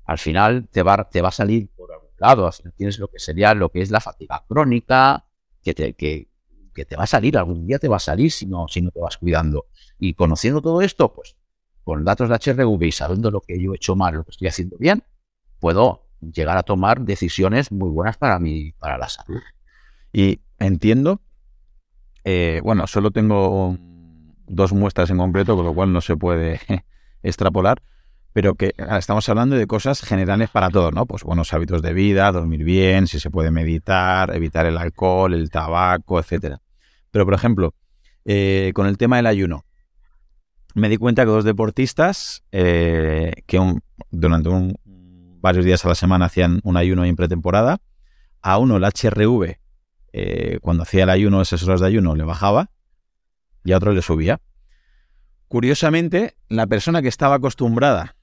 [SPEAKER 3] Al final te va, te va a salir por algún lado. tienes lo que sería lo que es la fatiga crónica, que te, que, te va a salir, algún día te va a salir si no, si no te vas cuidando. Y conociendo todo esto, pues con datos de HRV y sabiendo lo que yo he hecho mal, lo que estoy haciendo bien, puedo llegar a tomar decisiones muy buenas para mi, para la salud.
[SPEAKER 2] Y entiendo eh, bueno, solo tengo dos muestras en concreto, con lo cual no se puede extrapolar, pero que ah, estamos hablando de cosas generales para todos, ¿no? Pues buenos hábitos de vida, dormir bien, si se puede meditar, evitar el alcohol, el tabaco, etcétera. Pero, por ejemplo, eh, con el tema del ayuno, me di cuenta que dos deportistas eh, que durante varios días a la semana hacían un ayuno en pretemporada, a uno el HRV eh, cuando hacía el ayuno, esas horas de ayuno, le bajaba y a otro le subía. Curiosamente, la persona que estaba acostumbrada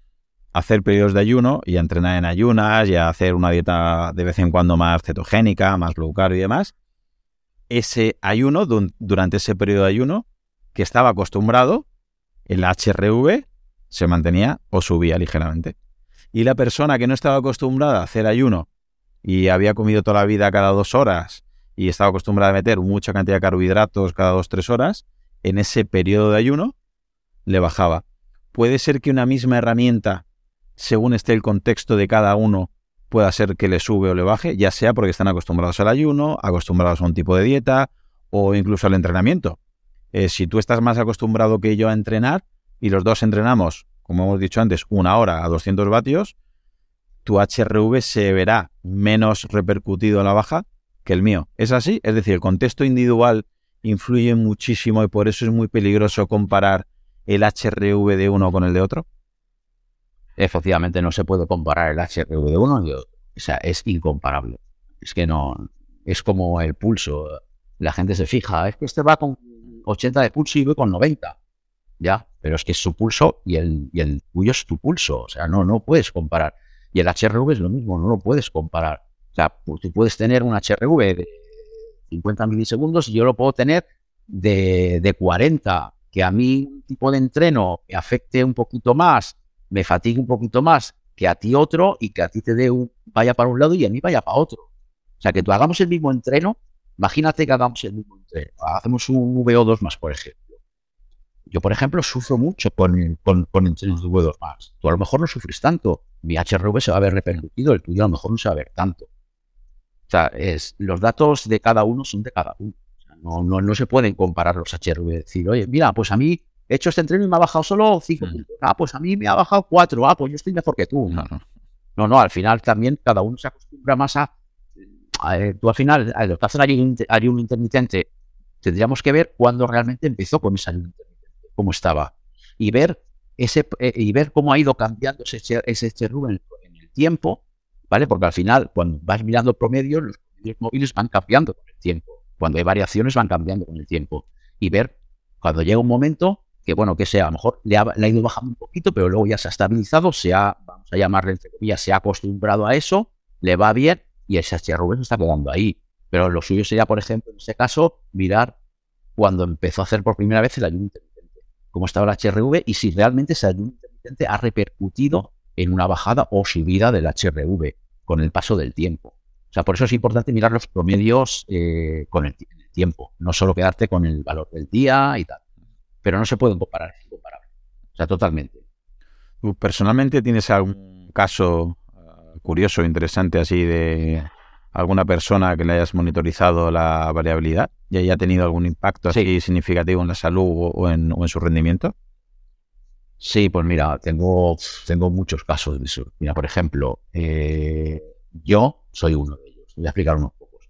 [SPEAKER 2] hacer periodos de ayuno y a entrenar en ayunas y a hacer una dieta de vez en cuando más cetogénica, más low carb y demás, ese ayuno, durante ese periodo de ayuno, que estaba acostumbrado, el HRV se mantenía o subía ligeramente. Y la persona que no estaba acostumbrada a hacer ayuno y había comido toda la vida cada dos horas y estaba acostumbrada a meter mucha cantidad de carbohidratos cada dos, tres horas, en ese periodo de ayuno le bajaba. Puede ser que una misma herramienta, según esté el contexto de cada uno, pueda ser que le sube o le baje, ya sea porque están acostumbrados al ayuno, acostumbrados a un tipo de dieta o incluso al entrenamiento. Eh, si tú estás más acostumbrado que yo a entrenar y los dos entrenamos, como hemos dicho antes, una hora a 200 vatios, tu HRV se verá menos repercutido a la baja que el mío. ¿Es así? Es decir, el contexto individual influye muchísimo y por eso es muy peligroso comparar el HRV de uno con el de otro.
[SPEAKER 3] Efectivamente, no se puede comparar el HRV de uno. O sea, es incomparable. Es que no. Es como el pulso. La gente se fija, es que este va con 80 de pulso y voy con 90. Ya, pero es que es su pulso y el, y el tuyo es tu pulso. O sea, no, no puedes comparar. Y el HRV es lo mismo, no lo puedes comparar. O sea, pues tú puedes tener un HRV de 50 milisegundos y yo lo puedo tener de, de 40. Que a mí un tipo de entreno me afecte un poquito más, me fatigue un poquito más que a ti otro y que a ti te dé un vaya para un lado y a mí vaya para otro. O sea, que tú hagamos el mismo entreno, imagínate que hagamos el mismo entreno. Hacemos un VO2 más, por ejemplo. Yo, por ejemplo, sufro mucho con, con, entrenos de VO2 más. Tú a lo mejor no sufres tanto. Mi HRV se va a ver repercutido, el tuyo a lo mejor no se va a ver tanto. O sea, es, los datos de cada uno son de cada uno. no, no, no, se pueden comparar los HRV. Decir, oye, mira, pues a mí he hecho este entreno y me ha bajado solo 5 mm. puntos. Ah, pues a mí me ha bajado 4. Ah, pues yo estoy mejor que tú. No, no. No, no, al final también cada uno se acostumbra más a. tú al final, a lo que hacen ayuno intermitente, tendríamos que ver cuándo realmente empezó con ese ayuno intermitente, cómo estaba. Y ver ese eh, y ver cómo ha ido cambiando ese, ese en, el tiempo, ¿vale? Porque al final, cuando vas mirando promedio, los promedios móviles van cambiando con el tiempo. Cuando hay variaciones, van cambiando con el tiempo. Y ver cuando llega un momento que bueno, que sea, a lo mejor le ha, ido bajando un poquito, pero luego ya se ha estabilizado, se ha, vamos a llamarle entre se ha acostumbrado a eso, le va bien y ese HRV se está quedando ahí. Pero lo suyo sería, por ejemplo, en ese caso, mirar cuando empezó a hacer por primera vez el ayuno intermitente, cómo estaba el HRV y si realmente ese ayuno intermitente ha repercutido en una bajada o subida del HRV con el paso del tiempo. O sea, por eso es importante mirar los promedios eh, con el tiempo, no solo quedarte con el valor del día y tal pero no se pueden comparar, es incomparable. O sea, totalmente.
[SPEAKER 2] personalmente tienes algún caso uh, curioso, interesante así de alguna persona que le hayas monitorizado la variabilidad y haya tenido algún impacto así significativo en la salud o en, su rendimiento?
[SPEAKER 3] Sí, pues mira, tengo, tengo muchos casos de eso. Mira, por ejemplo, eh, yo soy uno de ellos. Voy a explicar unos pocos.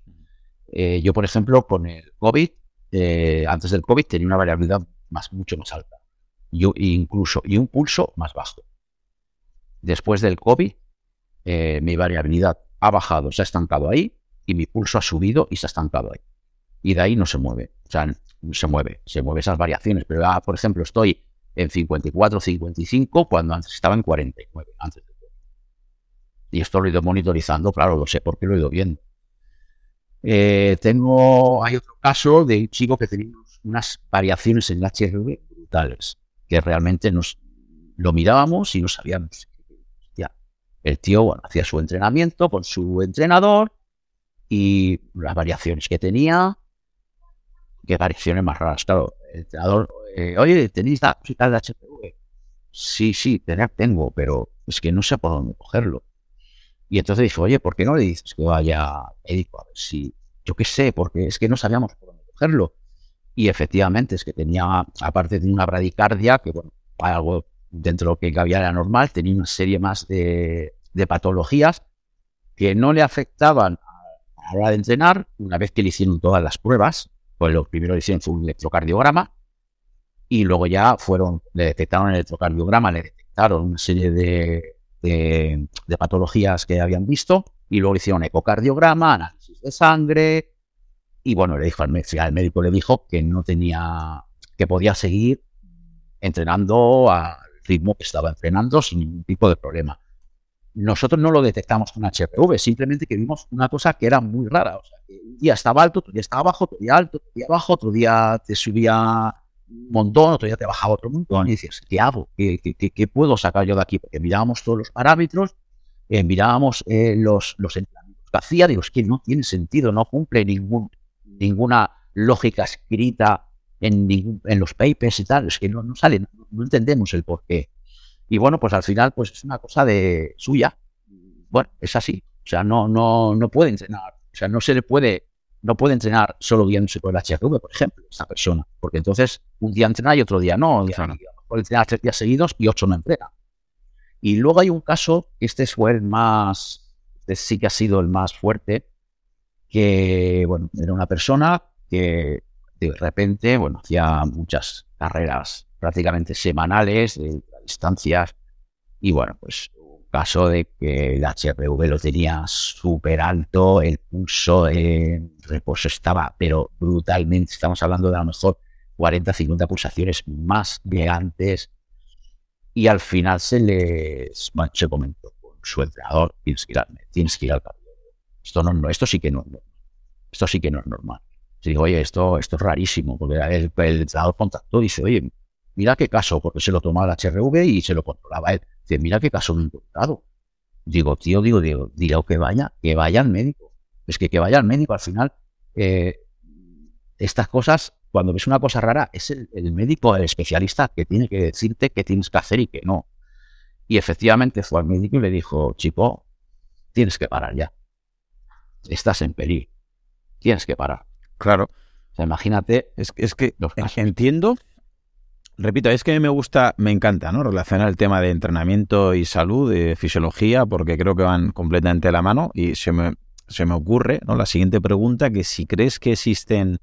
[SPEAKER 3] Eh, yo, por ejemplo, con el COVID, eh, antes del COVID tenía una variabilidad más, mucho más alta. Y, incluso, y un pulso más bajo. Después del COVID, mi variabilidad ha bajado, se ha estancado ahí, y mi pulso ha subido y se ha estancado ahí. Y de ahí no se mueve. O sea, se mueve, se mueve esas variaciones. Pero, ah, por ejemplo, estoy en 54, 55, cuando antes estaba en 49, antes de Y esto lo he ido monitorizando, claro, lo sé porque lo he ido viendo. Eh, tengo, hay otro caso de un chico que tenía unas variaciones en el HRV brutales, que realmente nos lo mirábamos y no sabíamos. El tío hacía su entrenamiento con su entrenador y las variaciones que tenía, qué variaciones más raras. Claro, el entrenador, eh, oye, ¿tenéis la cosita de HRV? Sí, sí, tengo, pero es que no sé por dónde cogerlo. Y entonces dijo, oye, ¿por qué no le dices que vaya médico? A ver si, yo qué sé, porque es que no sabíamos por dónde cogerlo. Y efectivamente, es que tenía, aparte de una bradicardia, que bueno, algo dentro de lo que cabía era normal, tenía una serie más de, patologías que no le afectaban a la hora de entrenar, una vez que le hicieron todas las pruebas, pues lo primero le hicieron fue un electrocardiograma, y luego ya fueron, le detectaron el electrocardiograma, le detectaron una serie de, de, patologías que habían visto, y luego le hicieron ecocardiograma, análisis de sangre, y bueno, le dijo al médico, al médico le dijo que no tenía, que podía seguir entrenando al ritmo que estaba entrenando sin ningún tipo de problema. Nosotros no lo detectamos con HRV, simplemente que vimos una cosa que era muy rara. O un día estaba alto, otro día estaba bajo, otro día alto, otro día bajo, otro día te subía un montón, otro día te bajaba otro montón y dices, ¿qué hago? ¿Qué, qué, puedo sacar yo de aquí? Porque mirábamos todos los parámetros, eh, mirábamos eh, los, los entrenamientos que hacía, digo, es que no tiene sentido, no cumple ningún, ninguna lógica escrita en, en los papers y tal, es que no, no sale, no, entendemos el por qué. Y bueno, pues al final, pues es una cosa de suya. Bueno, es así. O sea, no, no, no puede entrenar. O sea, no se le puede, no puede entrenar solo viéndose por el HRV, por ejemplo, esa persona. Porque entonces un día entrena y otro día no. Puede entrenar tres días seguidos y ocho no entrena. Y luego hay un caso, este fue el más, este sí que ha sido el más fuerte, que, bueno, era una persona que de repente, bueno, hacía muchas carreras prácticamente semanales, de distancias, y bueno, pues caso de que el HRV lo tenía súper alto, el pulso en reposo estaba, pero brutalmente, estamos hablando de a lo mejor 40, 50 pulsaciones más de antes, y al final se les, se comentó con su entrenador, tienes que ir al, tienes que ir al Esto, no, no, esto sí que no, esto sí que no es normal. Y digo, oye, esto, esto es rarísimo, porque el, el entrenador contactó y dice, oye, mira qué caso, porque se lo tomaba el HRV y se lo controlaba él. Dice, mira qué caso me he encontrado. Digo, tío, digo, digo, digo que vaya, que vaya al médico. Es que que vaya al médico, al final, eh, estas cosas, cuando ves una cosa rara, es el, el, médico, el especialista, que tiene que decirte qué tienes que hacer y qué no. Y efectivamente fue al médico y le dijo, chico, tienes que parar ya. Estás en peligro. Tienes que parar.
[SPEAKER 2] Claro.
[SPEAKER 3] O sea, imagínate.
[SPEAKER 2] Es, es que entiendo. Repito, es que me gusta, me encanta, ¿no? Relacionar el tema de entrenamiento y salud, de fisiología, porque creo que van completamente a la mano. Y se me, se me ocurre, ¿no? La siguiente pregunta, que si crees que existen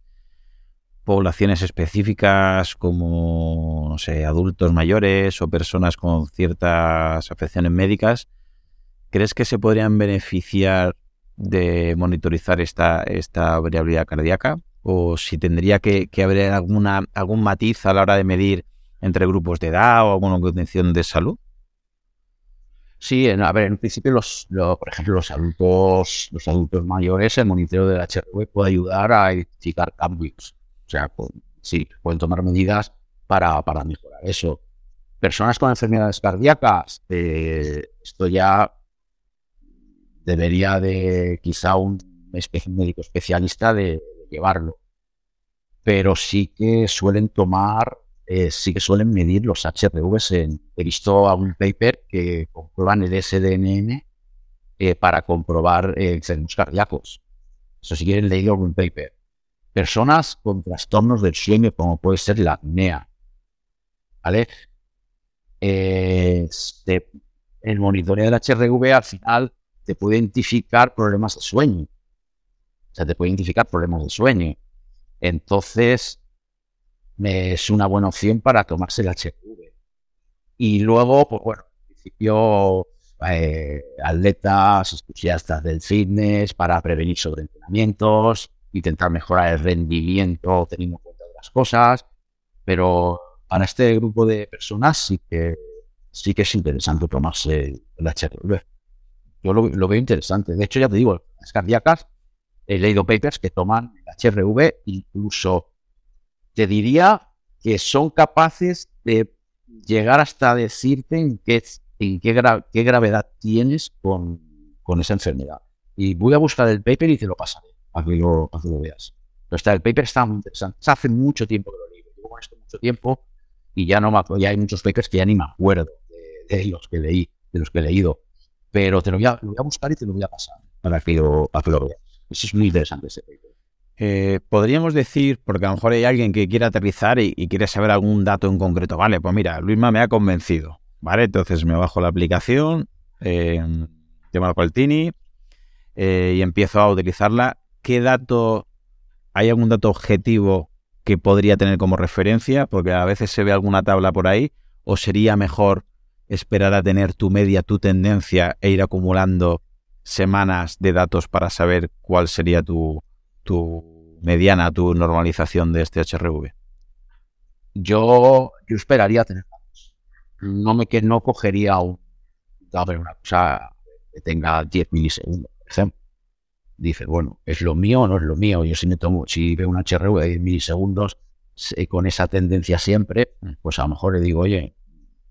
[SPEAKER 2] poblaciones específicas como, no sé, adultos mayores o personas con ciertas afecciones médicas, ¿crees que se podrían beneficiar de monitorizar esta, esta variabilidad cardíaca o si tendría que, haber alguna, algún matiz a la hora de medir entre grupos de edad o alguna condición de salud?
[SPEAKER 3] Sí, a ver, en principio, los, por ejemplo, los adultos, los adultos mayores, el monitoreo del HRV puede ayudar a identificar cambios. O sea, sí, pueden tomar medidas para, para mejorar eso. Personas con enfermedades cardíacas, eh, esto ya debería de quizá un médico especialista de, llevarlo. Pero sí que suelen tomar, eh, sí que suelen medir los HRVs. He visto algún paper que comprueban el SDNN eh, para comprobar eh, enfermos cardíacos. Eso si quieren leer algún paper. Personas con trastornos del sueño, como puede ser la apnea. ¿Vale? Este, el monitoreo del HRV al final te puede identificar problemas de sueño. O sea, te puede identificar problemas de sueño. Entonces, es una buena opción para tomarse el HRV. Y luego, pues bueno, en principio, eh, atletas, entusiastas del fitness, para prevenir sobreentrenamientos, intentar mejorar el rendimiento teniendo en cuenta otras cosas. Pero para este grupo de personas sí que sí que es interesante tomarse el HRV yo lo, veo interesante. De hecho, ya te digo, las cardíacas, he leído papers que toman HRV, incluso te diría que son capaces de llegar hasta decirte en qué, en qué, qué gravedad tienes con, con, esa enfermedad. Y voy a buscar el paper y te lo pasaré para que lo, para que lo veas. Pero está, el paper está muy interesante. Hace mucho tiempo que lo leí. Llevo con esto mucho tiempo y ya no me ya hay muchos papers que ya ni me acuerdo de, de los que leí, de los que he leído pero te lo voy a, buscar y te lo voy a pasar para que lo, veas. Eso es muy interesante ese paper.
[SPEAKER 2] Eh, podríamos decir, porque a lo mejor hay alguien que quiere aterrizar y, quiere saber algún dato en concreto. Vale, pues mira, Luisma me ha convencido. Vale, entonces me bajo la aplicación, eh, llamo al Tini eh, y empiezo a utilizarla. ¿Qué dato, hay algún dato objetivo que podría tener como referencia? Porque a veces se ve alguna tabla por ahí, o sería mejor esperar a tener tu media, tu tendencia e ir acumulando semanas de datos para saber cuál sería tu, tu mediana, tu normalización de este HRV?
[SPEAKER 3] Yo, yo esperaría tener datos. no me que no cogería un, una cosa que tenga 10 milisegundos, por ejemplo. Dice, bueno, ¿es lo mío o no es lo mío? Yo si me tomo, si veo un HRV de 10 milisegundos con esa tendencia siempre, pues a lo mejor le digo, oye,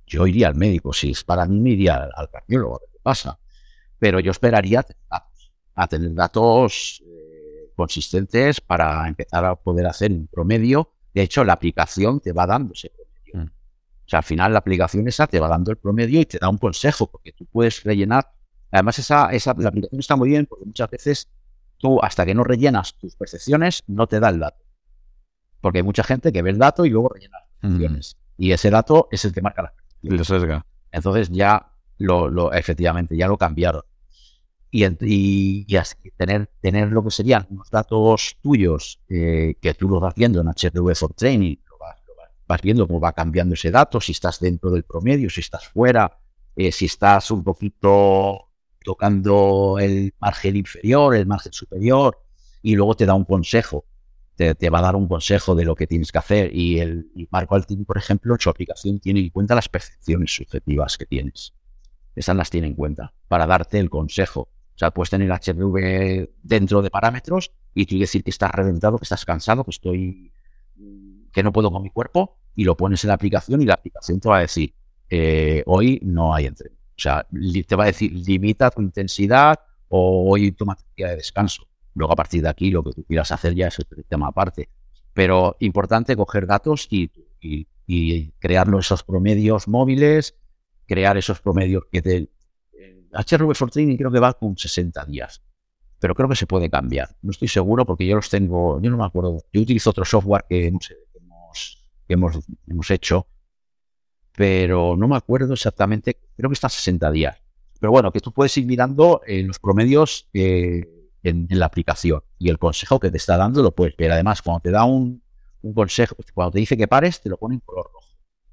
[SPEAKER 3] yo iría al médico. Si es para mí, me iría al, cardiólogo, qué pasa. Pero yo esperaría a tener datos eh, consistentes para empezar a poder hacer un promedio. De hecho, la aplicación te va dando ese promedio. Mm. O sea, al final la aplicación esa te va dando el promedio y te da un consejo, porque tú puedes rellenar. Además, esa, esa, la aplicación está muy bien porque muchas veces tú, hasta que no rellenas tus percepciones, no te da el dato. Porque hay mucha gente que ve el dato y luego rellena las percepciones. Y ese dato es el que marca las
[SPEAKER 2] percepciones.
[SPEAKER 3] Entonces ya lo, lo, efectivamente, ya lo cambiaron. Y, y, así, tener, tener lo que serían unos datos tuyos eh, que tú los vas viendo en HRV for Training, vas, viendo cómo va cambiando ese dato, si estás dentro del promedio, si estás fuera, eh, si estás un poquito tocando el margen inferior, el margen superior, y luego te da un consejo te, va a dar un consejo de lo que tienes que hacer. Y el Marco Altini, por ejemplo, su aplicación tiene en cuenta las percepciones subjetivas que tienes. Esas las tiene en cuenta para darte el consejo. O sea, puedes tener HRV dentro de parámetros y tú decir que estás reventado, que estás cansado, que estoy que no puedo con mi cuerpo y lo pones en la aplicación y la aplicación te va a decir eh, hoy no hay entreno. O sea, te va a decir limita tu intensidad o hoy toma día de descanso. Luego, a partir de aquí, lo que tú quieras hacer ya es otro tema aparte. Pero importante coger datos y, crear esos promedios móviles, crear esos promedios que te... HRV for Training creo que va con 60 días, pero creo que se puede cambiar. No estoy seguro porque yo los tengo, yo no me acuerdo. Yo utilizo otro software que, que hemos, hemos, hecho, pero no me acuerdo exactamente, creo que está a 60 días. Pero bueno, que tú puedes ir mirando en los promedios en, la aplicación. Y el consejo que te está dando lo puedes ver. Además, cuando te da un, consejo, cuando te dice que pares, te lo pone en color rojo.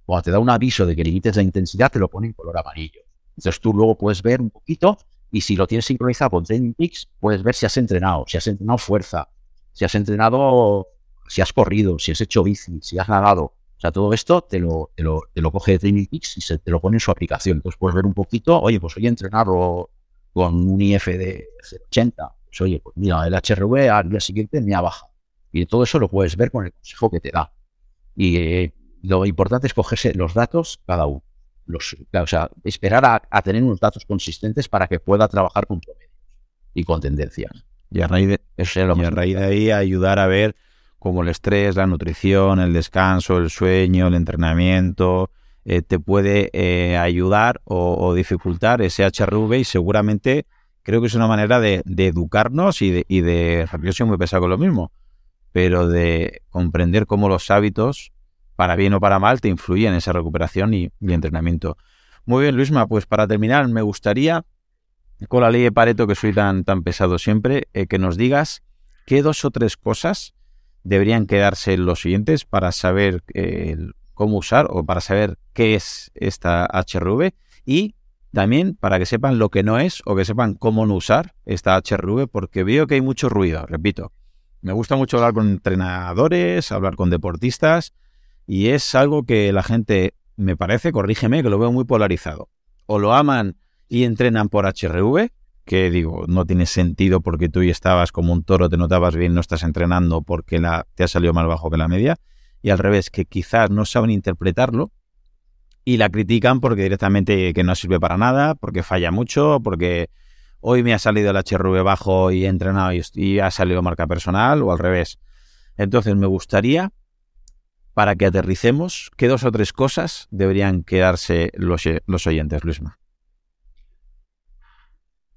[SPEAKER 3] Cuando te da un aviso de que limites la intensidad, te lo pone en color amarillo. Entonces tú luego puedes ver un poquito y si lo tienes sincronizado con Training Peaks, puedes ver si has entrenado, si has entrenado fuerza, si has entrenado, si has corrido, si has hecho bici, si has nadado. O sea, todo esto te lo, te lo, te lo coge de Training Peaks y se te lo pone en su aplicación. Entonces puedes ver un poquito, oye, pues voy a entrenarlo con un IF de 80 pues, oye, pues mira, el HRV al día siguiente me ha bajado. Y todo eso lo puedes ver con el consejo que te da. Y eh, lo importante es cogerse los datos cada uno. Los, o sea, esperar a, tener unos datos consistentes para que pueda trabajar con promedios y con tendencias.
[SPEAKER 2] Y a raíz de, y a raíz de ahí ayudar a ver cómo el estrés, la nutrición, el descanso, el sueño, el entrenamiento, eh, te puede eh, ayudar o, o, dificultar ese HRV y seguramente creo que es una manera de, educarnos y de, y de, yo soy muy pesado con lo mismo, pero de comprender cómo los hábitos, para bien o para mal, te influyen en esa recuperación y, entrenamiento. Muy bien, Luisma, pues para terminar, me gustaría, con la ley de Pareto, que soy tan, pesado siempre, eh, que nos digas qué dos o tres cosas deberían quedarse los siguientes para saber eh, cómo usar o para saber qué es esta HRV y también para que sepan lo que no es o que sepan cómo no usar esta HRV, porque veo que hay mucho ruido, repito. Me gusta mucho hablar con entrenadores, hablar con deportistas, y es algo que la gente, me parece, corrígeme, que lo veo muy polarizado. O lo aman y entrenan por HRV, que digo, no tiene sentido porque tú ya estabas como un toro, te notabas bien, no estás entrenando porque la, te ha salido más bajo que la media. Y al revés, que quizás no saben interpretarlo y la critican porque directamente que no sirve para nada, porque falla mucho, porque hoy me ha salido el HRV bajo y he entrenado y, ha salido marca personal o al revés. Entonces me gustaría, para que aterricemos, que dos o tres cosas deberían quedarse los, oyentes, Luisma.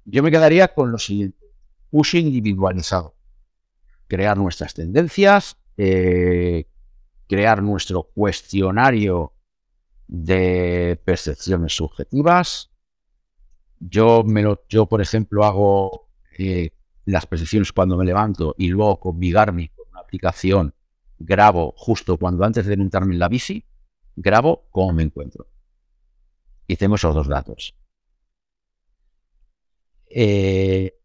[SPEAKER 3] Yo me quedaría con lo siguiente, push individualizado. Crear nuestras tendencias, eh, crear nuestro cuestionario de percepciones subjetivas. Yo por ejemplo, hago eh, las percepciones cuando me levanto y luego con mi Garmin, con una aplicación, grabo justo cuando antes de montarme en la bici, grabo cómo me encuentro. Y tengo esos dos datos. Eh,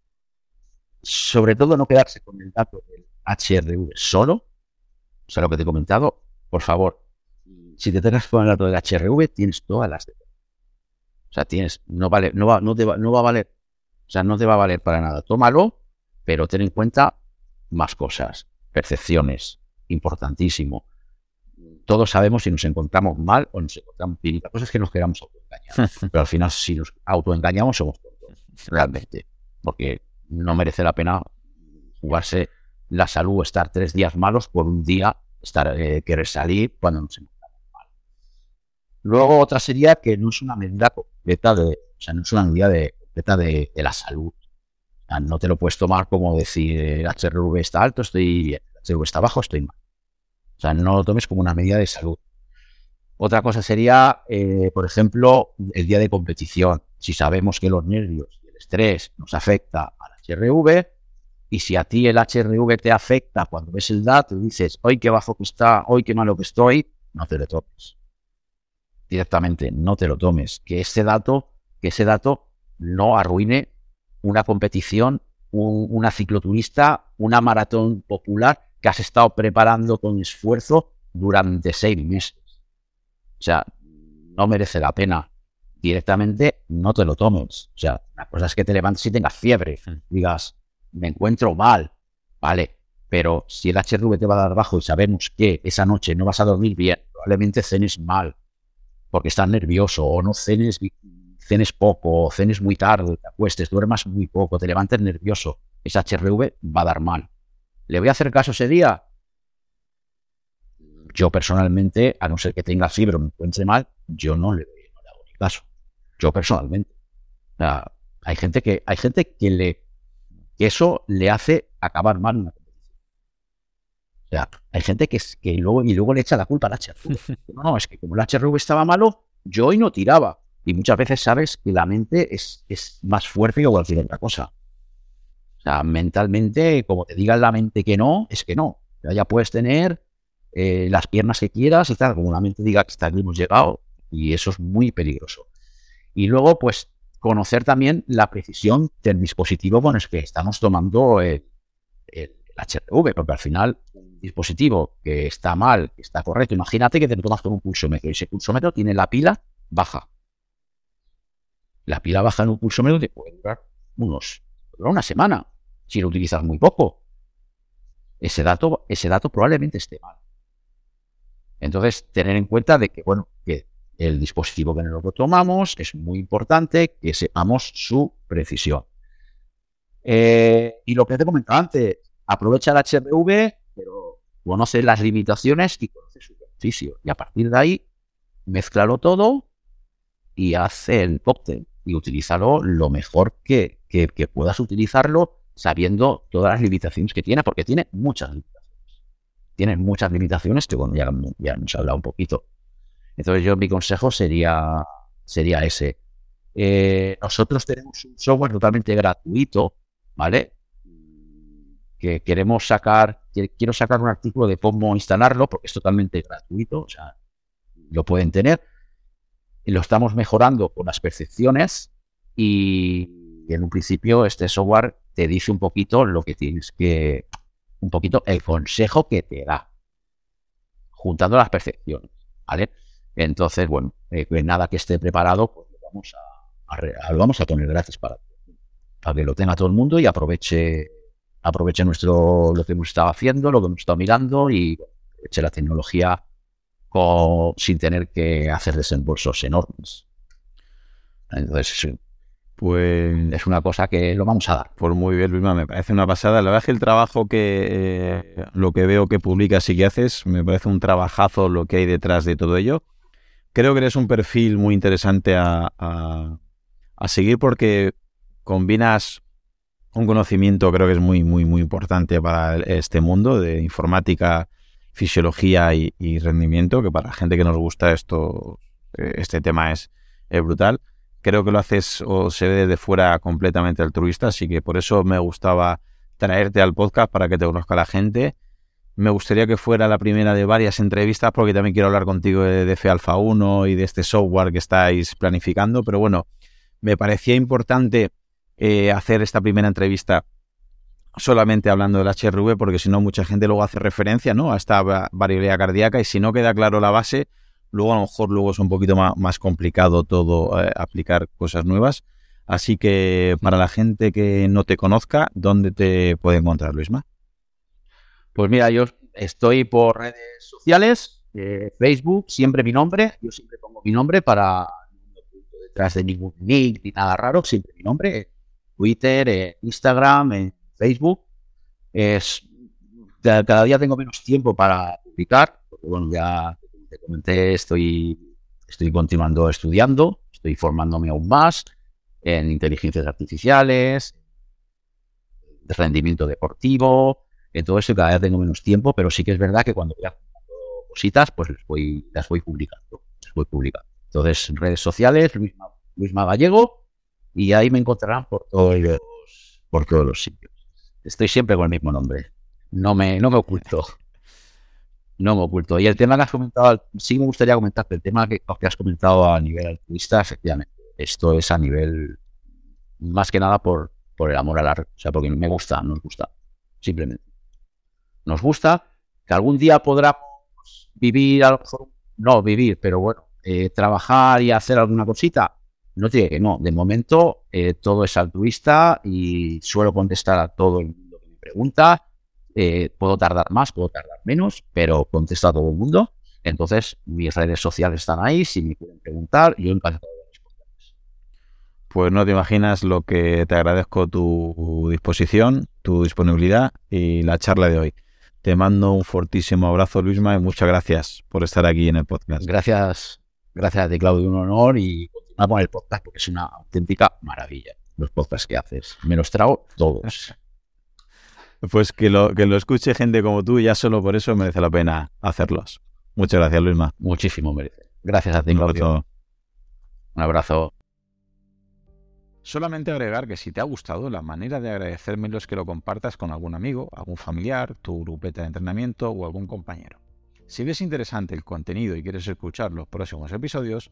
[SPEAKER 3] sobre todo no quedarse con el dato del HRV solo, o sea, lo que te he comentado, por favor, si te tengas con el dato del HRV, tienes todas las O sea, tienes, no vale, no va, no te va, no va a valer. O sea, no te va a valer para nada. Tómalo, pero ten en cuenta más cosas, percepciones, importantísimo. Todos sabemos si nos encontramos mal o nos encontramos bien. La cosa es que nos queramos autoengañar. Pero al final, si nos autoengañamos, somos tontos, realmente. Porque no merece la pena jugarse la salud, estar tres días malos por un día, estar eh, querer salir cuando nos encontramos mal. Luego otra sería que no es una medida completa de, o sea, no es una medida de, completa de, la salud. no te lo puedes tomar como decir el HRV está alto, estoy bien, el HRV está bajo, estoy mal. O sea, no lo tomes como una medida de salud. Otra cosa sería, eh, por ejemplo, el día de competición. Si sabemos que los nervios y el estrés nos afecta al HRV, y si a ti el HRV te afecta cuando ves el dato y dices, hoy qué bajo que está, hoy qué malo que estoy, no te lo tomes. Directamente, no te lo tomes. Que ese dato, que ese dato no arruine una competición, una cicloturista, una maratón popular que has estado preparando con esfuerzo durante seis meses. O sea, no merece la pena. Directamente no te lo tomes. O sea, la cosa es que te levantes y tengas fiebre. Digas, me encuentro mal, ¿vale? Pero si el HRV te va a dar bajo y sabemos que esa noche no vas a dormir bien, probablemente cenes mal, porque estás nervioso, o no cenes, cenes poco, o cenes muy tarde, te acuestes, duermas muy poco, te levantes nervioso, ese HRV va a dar mal. ¿Le voy a hacer caso ese día? Yo personalmente, a no ser que tenga fiebre o me encuentre mal, yo no le, doy caso. Yo personalmente. hay gente que, hay gente que le que eso le hace acabar mal una competición. O sea, hay gente que, que luego, y luego le echa la culpa al HRV. No, no, es que como el HRV estaba malo, yo hoy no tiraba. Y muchas veces sabes que la mente es, es más fuerte que cualquier otra cosa. Sea, mentalmente, como te diga la mente que no, es que no. Ya, puedes tener eh, las piernas que quieras y tal, como la mente diga que hasta aquí hemos llegado, y eso es muy peligroso. Y luego, pues, conocer también la precisión del dispositivo con el que estamos tomando el, el HRV, porque al final un dispositivo que está mal, que está correcto, imagínate que te lo tomas con un pulsómetro y ese pulsómetro tiene la pila baja. La pila baja en un pulsómetro te puede durar unos, una semana si lo utilizas muy poco. Ese dato, ese dato probablemente esté mal. Entonces, tener en cuenta de que, bueno, que el dispositivo que nos lo tomamos, es muy importante que sepamos su precisión. Eh, y lo que te comentaba antes, aprovecha el HRV, pero conoce las limitaciones y conoce su beneficio. Y a partir de ahí, mezclalo todo y haz el cóctel y utilízalo lo mejor que, puedas utilizarlo sabiendo todas las limitaciones que tiene, porque tiene muchas limitaciones. Tiene muchas limitaciones que bueno, ya, ya hemos hablado un poquito. Entonces yo mi consejo sería, sería ese. Eh, nosotros tenemos un software totalmente gratuito, ¿vale? Que queremos sacar, quiero sacar un artículo de cómo instalarlo, porque es totalmente gratuito, o sea, lo pueden tener. Lo estamos mejorando con las percepciones y en un principio este software te dice un poquito lo que tienes que, un poquito el consejo que te da, juntando las percepciones, ¿vale? Entonces, bueno, eh, nada que esté preparado, pues lo vamos a, vamos a poner gratis para, para que lo tenga todo el mundo y aproveche, aproveche nuestro, lo que hemos estado haciendo, lo que hemos estado mirando y aproveche la tecnología sin tener que hacer desembolsos enormes. Entonces, pues es una cosa que lo vamos a dar.
[SPEAKER 2] Pues muy bien, Luisma, me parece una pasada. La verdad es que el trabajo que eh, lo que veo que publicas y que haces, me parece un trabajazo lo que hay detrás de todo ello creo que eres un perfil muy interesante a, seguir porque combinas un conocimiento creo que es muy, muy, muy importante para este mundo de informática, fisiología y, rendimiento, que para la gente que nos gusta esto, eh, este tema es, brutal. Creo que lo haces o se ve desde fuera completamente altruista, así que por eso me gustaba traerte al podcast para que te conozca la gente me gustaría que fuera la primera de varias entrevistas porque también quiero hablar contigo de, de Alpha 1 y de este software que estáis planificando, pero bueno, me parecía importante eh, hacer esta primera entrevista solamente hablando del HRV porque si no mucha gente luego hace referencia ¿no? a esta variabilidad cardíaca y si no queda claro la base, Luego a lo mejor luego es un poquito más, complicado todo eh, aplicar cosas nuevas. Así que para la gente que no te conozca, ¿dónde te puede encontrar, Luisma?
[SPEAKER 3] Pues mira, yo estoy por redes sociales, eh, Facebook, siempre mi nombre. Yo siempre pongo mi nombre para detrás de ningún nick ni nada raro, siempre mi nombre. Twitter, Instagram, en Facebook. Es, cada día tengo menos tiempo para publicar, porque bueno, ya te comenté, estoy, estoy continuando estudiando, estoy formándome aún más en inteligencias artificiales, rendimiento deportivo, en todo eso cada día tengo menos tiempo, pero sí que es verdad que cuando voy haciendo cositas, pues las voy, las voy publicando, las voy publicando. Entonces, redes sociales, Luisma, Gallego, y ahí me encontrarán por todos los, por todos los sitios. Estoy siempre con el mismo nombre. No me, no me oculto. No me oculto. Y el tema que has comentado, sí me gustaría comentarte, el tema que, que has comentado a nivel altruista, efectivamente. Esto es a nivel, más que nada por, por el amor al arte. O sea, porque me gusta, nos gusta. Simplemente. Nos gusta que algún día podamos vivir, a no vivir, pero bueno, eh, trabajar y hacer alguna cosita. No tiene que no. De momento, eh, todo es altruista y suelo contestar a todo el mundo que me pregunta eh, puedo tardar más, puedo tardar menos, pero contesto a todo el mundo. Entonces, mis redes sociales están ahí. Si me quieren preguntar, yo encantado de responderles.
[SPEAKER 2] Pues no te imaginas lo que te agradezco tu disposición, tu disponibilidad y la charla de hoy. Te mando un fortísimo abrazo, Luisma, y muchas gracias por estar aquí en el podcast.
[SPEAKER 3] Gracias, gracias a ti, Claudio, un honor y continuar con el podcast porque es una auténtica maravilla los podcasts que haces. Me los trago todos.
[SPEAKER 2] Pues que lo, que lo escuche gente como tú, ya solo por eso merece la pena hacerlos. Muchas gracias, Luisma.
[SPEAKER 3] Muchísimo merece. Gracias a ti, Un abrazo. Un abrazo.
[SPEAKER 2] Solamente agregar que si te ha gustado, la manera de agradecérmelo es que lo compartas con algún amigo, algún familiar, tu grupeta de entrenamiento o algún compañero. Si ves interesante el contenido y quieres escuchar los próximos episodios,